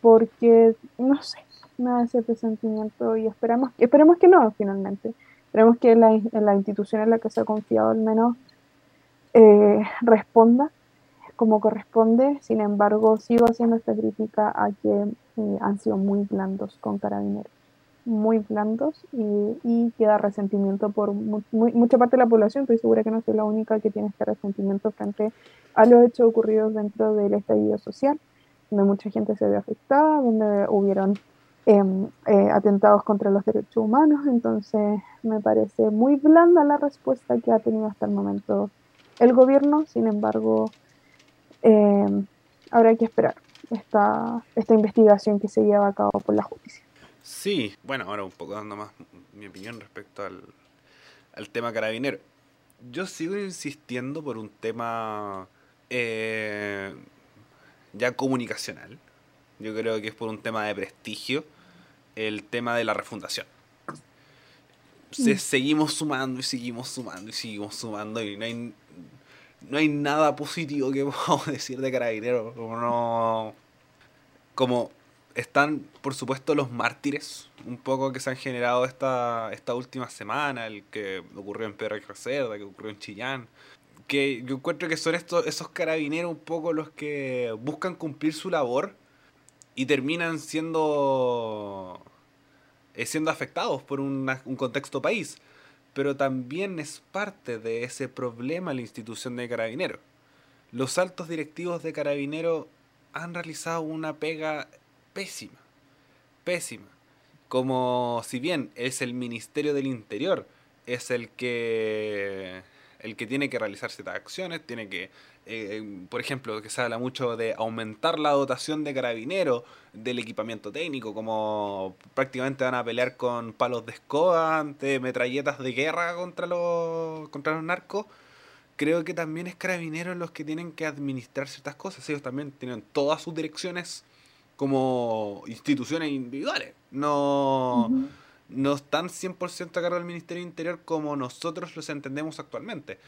Porque, no sé, me da ese presentimiento y esperamos, esperemos que no, finalmente. Esperemos que la, la institución en la que se ha confiado al menos eh, responda como corresponde. Sin embargo, sigo haciendo esta crítica a que eh, han sido muy blandos con carabineros. Muy blandos y, queda resentimiento por mucha parte de la población. Estoy segura que no soy la única que tiene este resentimiento frente a los hechos ocurridos dentro del estallido social, donde mucha gente se ve afectada, donde hubieron em, eh, atentados contra los derechos humanos. Entonces, me parece muy blanda la respuesta que ha tenido hasta el momento el gobierno. Sin embargo, eh, habrá que esperar esta, esta investigación que se lleva a cabo por la justicia. Sí, bueno, ahora un poco dando más mi opinión respecto al, al tema carabinero. Yo sigo insistiendo por un tema eh, ya comunicacional. Yo creo que es por un tema de prestigio el tema de la refundación. Se, mm. seguimos sumando y seguimos sumando y seguimos sumando y no hay no hay nada positivo que podamos decir de Carabineros. Como no. Como están, por supuesto, los mártires, un poco que se han generado esta, esta última semana, el que ocurrió en Pedro Reserva, que ocurrió en Chillán. Que yo encuentro que son estos, esos carabineros un poco los que buscan cumplir su labor y terminan siendo, eh, siendo afectados por un contexto país pero también es parte de ese problema la institución de Carabinero. Los altos directivos de Carabinero han realizado una pega pésima, pésima. Como si bien es el Ministerio del Interior, es el que el que tiene que realizar ciertas acciones, tiene que eh, por ejemplo, que se habla mucho de aumentar la dotación de carabineros, del equipamiento técnico, como prácticamente van a pelear con palos de escoba, ante metralletas de guerra contra los, contra los narcos. Creo que también es carabineros los que tienen que administrar ciertas cosas. Ellos también tienen todas sus direcciones como instituciones individuales. No, no están 100% a cargo del Ministerio del Interior como nosotros los entendemos actualmente.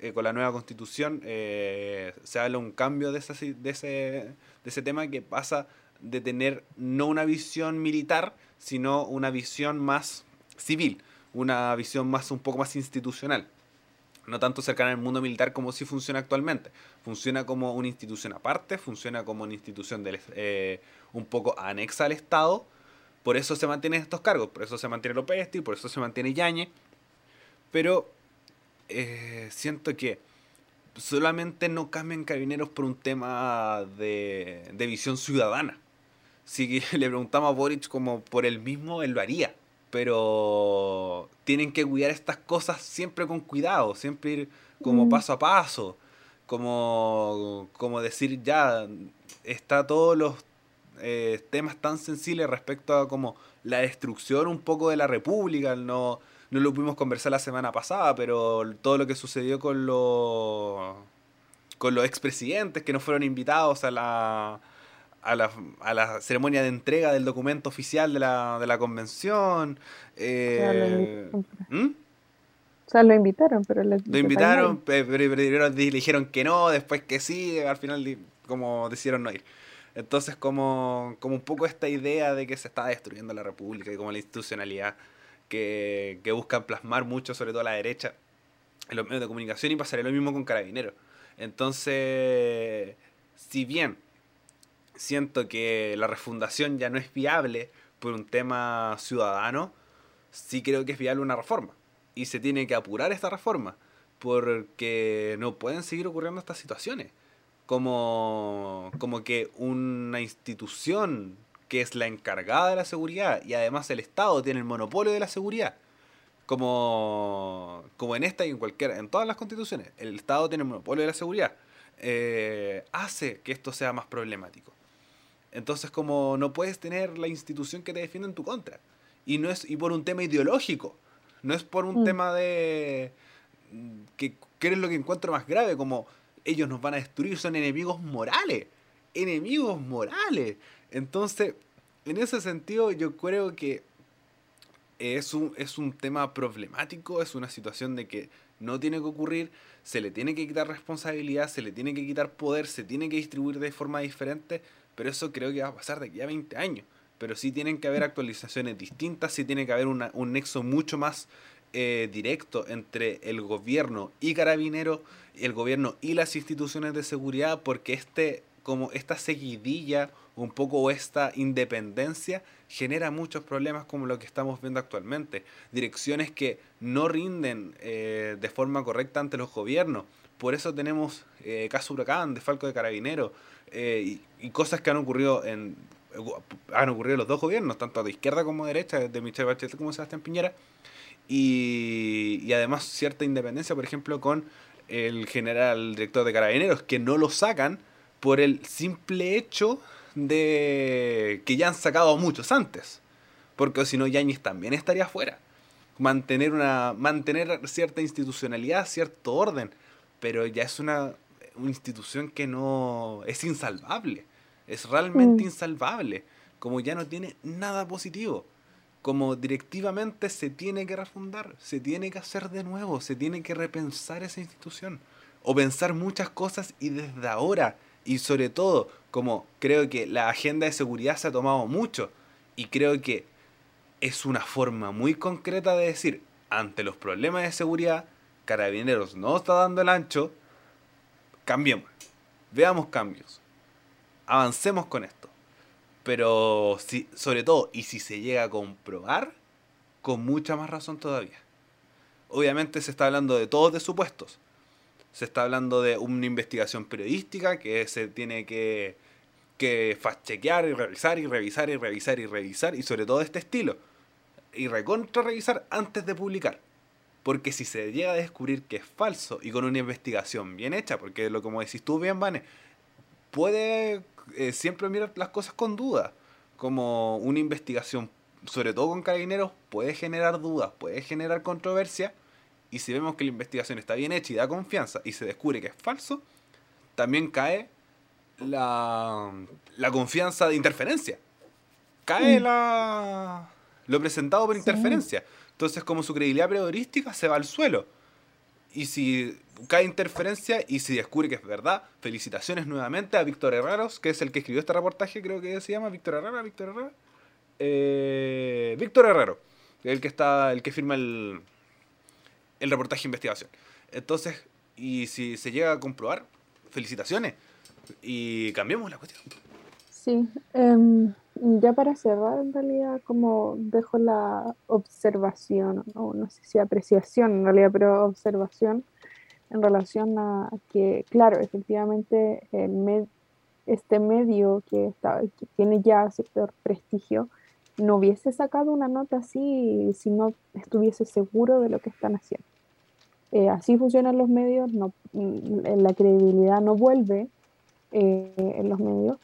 Eh, con la nueva constitución eh, se habla un cambio de, ese, de, ese, de ese tema que pasa de tener no una visión militar, sino una visión más civil, una visión más un poco más institucional. No tanto cercana al mundo militar como si funciona actualmente. Funciona como una institución aparte, funciona como una institución del, eh, un poco anexa al Estado. Por eso se mantienen estos cargos, por eso se mantiene y por eso se mantiene Yañez. Pero eh, siento que solamente no cambian carabineros por un tema de, visión ciudadana. Si le preguntamos a Boric como por el mismo, él lo haría. Pero tienen que cuidar estas cosas siempre con cuidado, siempre ir como mm. paso a paso. Como, como decir, ya, está todos los eh, temas tan sensibles respecto a como la destrucción un poco de la república, no, no lo pudimos conversar la semana pasada, pero todo lo que sucedió con los con los expresidentes que no fueron invitados a la, a la, a la ceremonia de entrega del documento oficial de la, de la convención. Eh, ¿Mm? O sea, lo invitaron, pero lo invitaron, pero, le dijeron que no, después que sí, al final como decidieron no ir. Entonces, como, como un poco esta idea de que se está destruyendo la república y como la institucionalidad que, buscan plasmar mucho, sobre todo a la derecha, en los medios de comunicación y pasaré lo mismo con Carabineros. Entonces, si bien siento que la refundación ya no es viable por un tema ciudadano, sí creo que es viable una reforma. Y se tiene que apurar esta reforma, porque no pueden seguir ocurriendo estas situaciones. Como, como que una institución que es la encargada de la seguridad y además el Estado tiene el monopolio de la seguridad. Como, como en esta y en cualquiera, en todas las constituciones, el Estado tiene el monopolio de la seguridad. Eh, hace que esto sea más problemático. Entonces, como no puedes tener la institución que te defiende en tu contra. Y no es y por un tema ideológico. No es por un mm. tema de. Que, ¿Qué es lo que encuentro más grave? Como ellos nos van a destruir, son enemigos morales. Enemigos morales. Entonces, en ese sentido, yo creo que es un, es un tema problemático, es una situación de que no tiene que ocurrir, se le tiene que quitar responsabilidad, se le tiene que quitar poder, se tiene que distribuir de forma diferente, pero eso creo que va a pasar de aquí a 20 años. Pero sí tienen que haber actualizaciones distintas, sí tiene que haber un nexo mucho más eh, directo entre el gobierno y carabineros, el gobierno y las instituciones de seguridad, porque este, como esta seguidilla, un poco esta independencia, genera muchos problemas como lo que estamos viendo actualmente. Direcciones que no rinden eh, de forma correcta ante los gobiernos. Por eso tenemos eh, caso Huracán, de Falco de Carabinero, eh, y, cosas que han ocurrido en han ocurrido los dos gobiernos, tanto de izquierda como de derecha, de Michelle Bachelet como Sebastián Piñera, y, y además cierta independencia, por ejemplo, con el general director de Carabineros, que no lo sacan por el simple hecho de que ya han sacado muchos antes. Porque si no, Yañez también estaría fuera. Mantener, una, mantener cierta institucionalidad, cierto orden. Pero ya es una, institución que no es insalvable. Es realmente mm. insalvable. Como ya no tiene nada positivo. Como directivamente se tiene que refundar, se tiene que hacer de nuevo, se tiene que repensar esa institución. O pensar muchas cosas y desde ahora y sobre todo, como creo que la agenda de seguridad se ha tomado mucho y creo que es una forma muy concreta de decir, ante los problemas de seguridad, Carabineros no está dando el ancho, cambiemos, veamos cambios, avancemos con esto. Pero si, sobre todo, y si se llega a comprobar, con mucha más razón todavía. Obviamente se está hablando de todos de supuestos, se está hablando de una investigación periodística que se tiene que, que chequear y revisar y revisar y revisar y revisar y sobre todo este estilo. Y recontra revisar antes de publicar. Porque si se llega a descubrir que es falso y con una investigación bien hecha, porque lo como decís tú bien, Vane, puede eh, siempre mirar las cosas con duda. Como una investigación, sobre todo con carabineros, puede generar dudas, puede generar controversia y si vemos que la investigación está bien hecha y da confianza y se descubre que es falso, también cae la, confianza de interferencia. Cae la, lo presentado por interferencia. Entonces, como su credibilidad periodística se va al suelo. Y si cae interferencia y si descubre que es verdad, felicitaciones nuevamente a Víctor Herreros, que es el que escribió este reportaje, creo que se llama Víctor Herrera, Víctor Herrera. Eh, Víctor Herrero, el que está, el que firma el, el reportaje de investigación. Entonces, y si se llega a comprobar, felicitaciones. Y cambiemos la cuestión. Sí, em, ya para cerrar, en realidad, como dejo la observación, o no sé si apreciación en realidad, pero observación en relación a que, claro, efectivamente, el este medio que, está, que tiene ya cierto prestigio, no hubiese sacado una nota así si no estuviese seguro de lo que están haciendo. Eh, así funcionan los medios, no, mm, la credibilidad no vuelve eh, en los medios.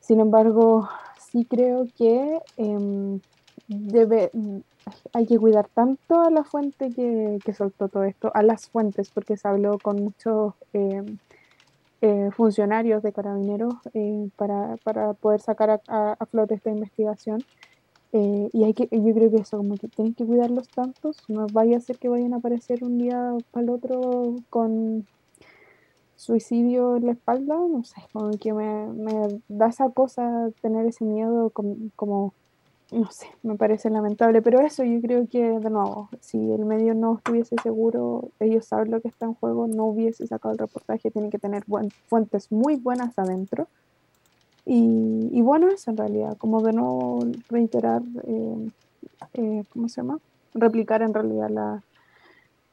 Sin embargo, sí creo que em, debe, mm, hay que cuidar tanto a la fuente que, que, soltó todo esto, a las fuentes, porque se habló con muchos em, eh, funcionarios de carabineros para, para, poder sacar a, a flote esta investigación. Eh, y hay que, yo creo que eso, como que tienen que cuidarlos tantos, no vaya a ser que vayan a aparecer un día para el otro con suicidio en la espalda, no sé, como que me, da esa cosa tener ese miedo como, como, no sé, me parece lamentable, pero eso yo creo que, de nuevo, si el medio no estuviese seguro, ellos saben lo que está en juego, no hubiese sacado el reportaje, tienen que tener fuentes muy buenas adentro y, bueno, eso en realidad, como de no reiterar, eh, eh, ¿cómo se llama? Replicar en realidad la,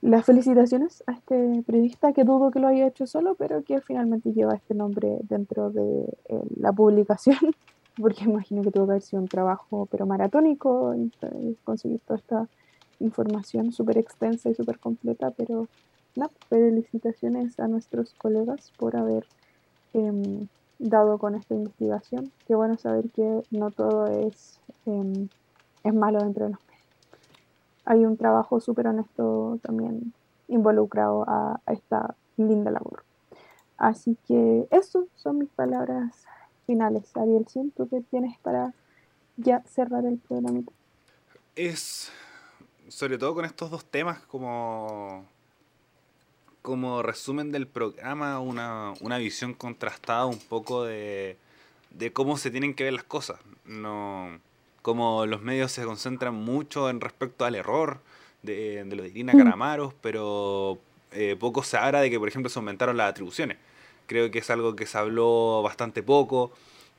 las felicitaciones a este periodista que dudo que lo haya hecho solo, pero que finalmente lleva este nombre dentro de eh, la publicación, porque imagino que tuvo que haber sido un trabajo pero maratónico conseguir toda esta información súper extensa y súper completa, pero no, felicitaciones a nuestros colegas por haber em, dado con esta investigación. Qué bueno saber que no todo es, em, es malo dentro de los medios. Hay un trabajo súper honesto también involucrado a, esta linda labor. Así que eso son mis palabras finales. Ariel, ¿tú qué tienes para ya cerrar el programa? Es, sobre todo con estos dos temas, como como resumen del programa una, una visión contrastada un poco de, de cómo se tienen que ver las cosas. No, como los medios se concentran mucho en respecto al error de, de lo de Irina Caramaros, pero eh, poco se habla de que, por ejemplo, se aumentaron las atribuciones. Creo que es algo que se habló bastante poco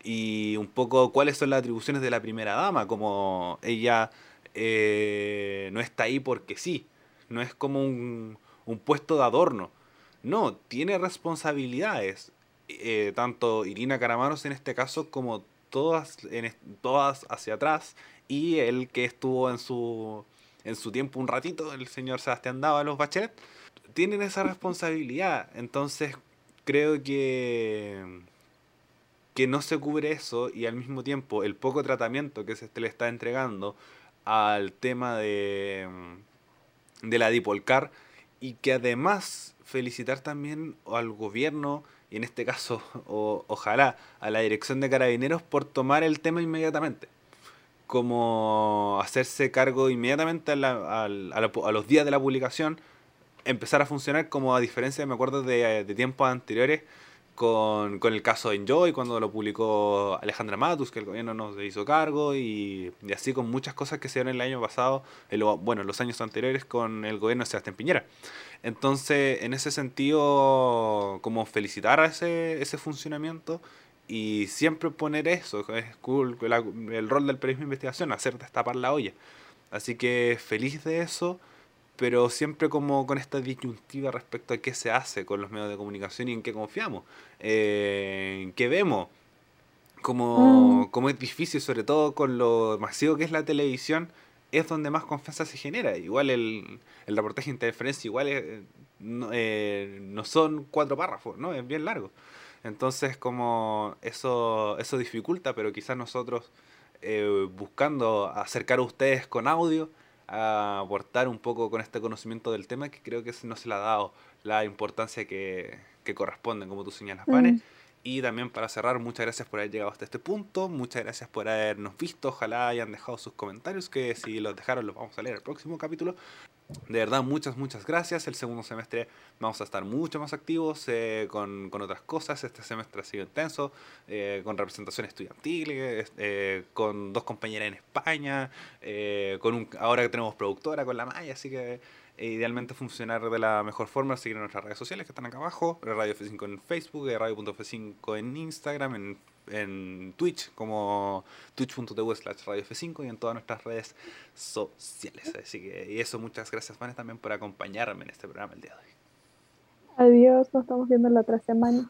y un poco cuáles son las atribuciones de la primera dama, como ella eh, no está ahí porque sí, no es como un, un puesto de adorno, no, tiene responsabilidades, eh, tanto Irina Caramaros en este caso como todas, en, todas hacia atrás y el que estuvo en su, en su tiempo un ratito, el señor Sebastián Dávalos Bachelet, tienen esa responsabilidad. Entonces creo que, que no se cubre eso y al mismo tiempo el poco tratamiento que se le está entregando al tema de, de la Dipolcar y que además felicitar también al gobierno y en este caso o, ojalá a la dirección de carabineros por tomar el tema inmediatamente. Como hacerse cargo inmediatamente a, los días de la publicación empezar a funcionar como a diferencia, me acuerdo, de, de tiempos anteriores con, con, el caso de Enjoy, cuando lo publicó Alejandra Matus, que el gobierno no se hizo cargo, y, y así con muchas cosas que se dieron el año pasado, bueno, los años anteriores con el gobierno de Sebastián Piñera. Entonces, en ese sentido, como felicitar a ese, ese funcionamiento y siempre poner eso, es cool, el rol del periodismo de investigación, hacer destapar la olla. Así que feliz de eso pero siempre como con esta disyuntiva respecto a qué se hace con los medios de comunicación y en qué confiamos, eh, en qué vemos, como, mm. como es difícil, sobre todo con lo masivo que es la televisión, es donde más confianza se genera. Igual el, el reportaje de interferencia igual no, eh, no, son cuatro párrafos, ¿no? Es bien largo. Entonces como eso, eso dificulta, pero quizás nosotros eh, buscando acercar a ustedes con audio, a aportar un poco con este conocimiento del tema que creo que no se le ha dado la importancia que, que corresponde, como tú señalas, Vane. Mm. Y también para cerrar, muchas gracias por haber llegado hasta este punto, muchas gracias por habernos visto, ojalá hayan dejado sus comentarios, que si los dejaron los vamos a leer el próximo capítulo. De verdad, muchas, muchas gracias. El segundo semestre vamos a estar mucho más activos eh, con, con, otras cosas. Este semestre ha sido intenso, eh, con representación estudiantil, eh, con dos compañeras en España, eh, con un, ahora que tenemos productora con la Maya, así que idealmente funcionar de la mejor forma, seguir en nuestras redes sociales que están acá abajo, Radio F5 en Facebook, Radio.f5 en Instagram, en en Twitch como twitch.tv slash radio F5 y en todas nuestras redes sociales. Así que y eso, muchas gracias, Vanes, también por acompañarme en este programa el día de hoy. Adiós, nos estamos viendo la otra semana.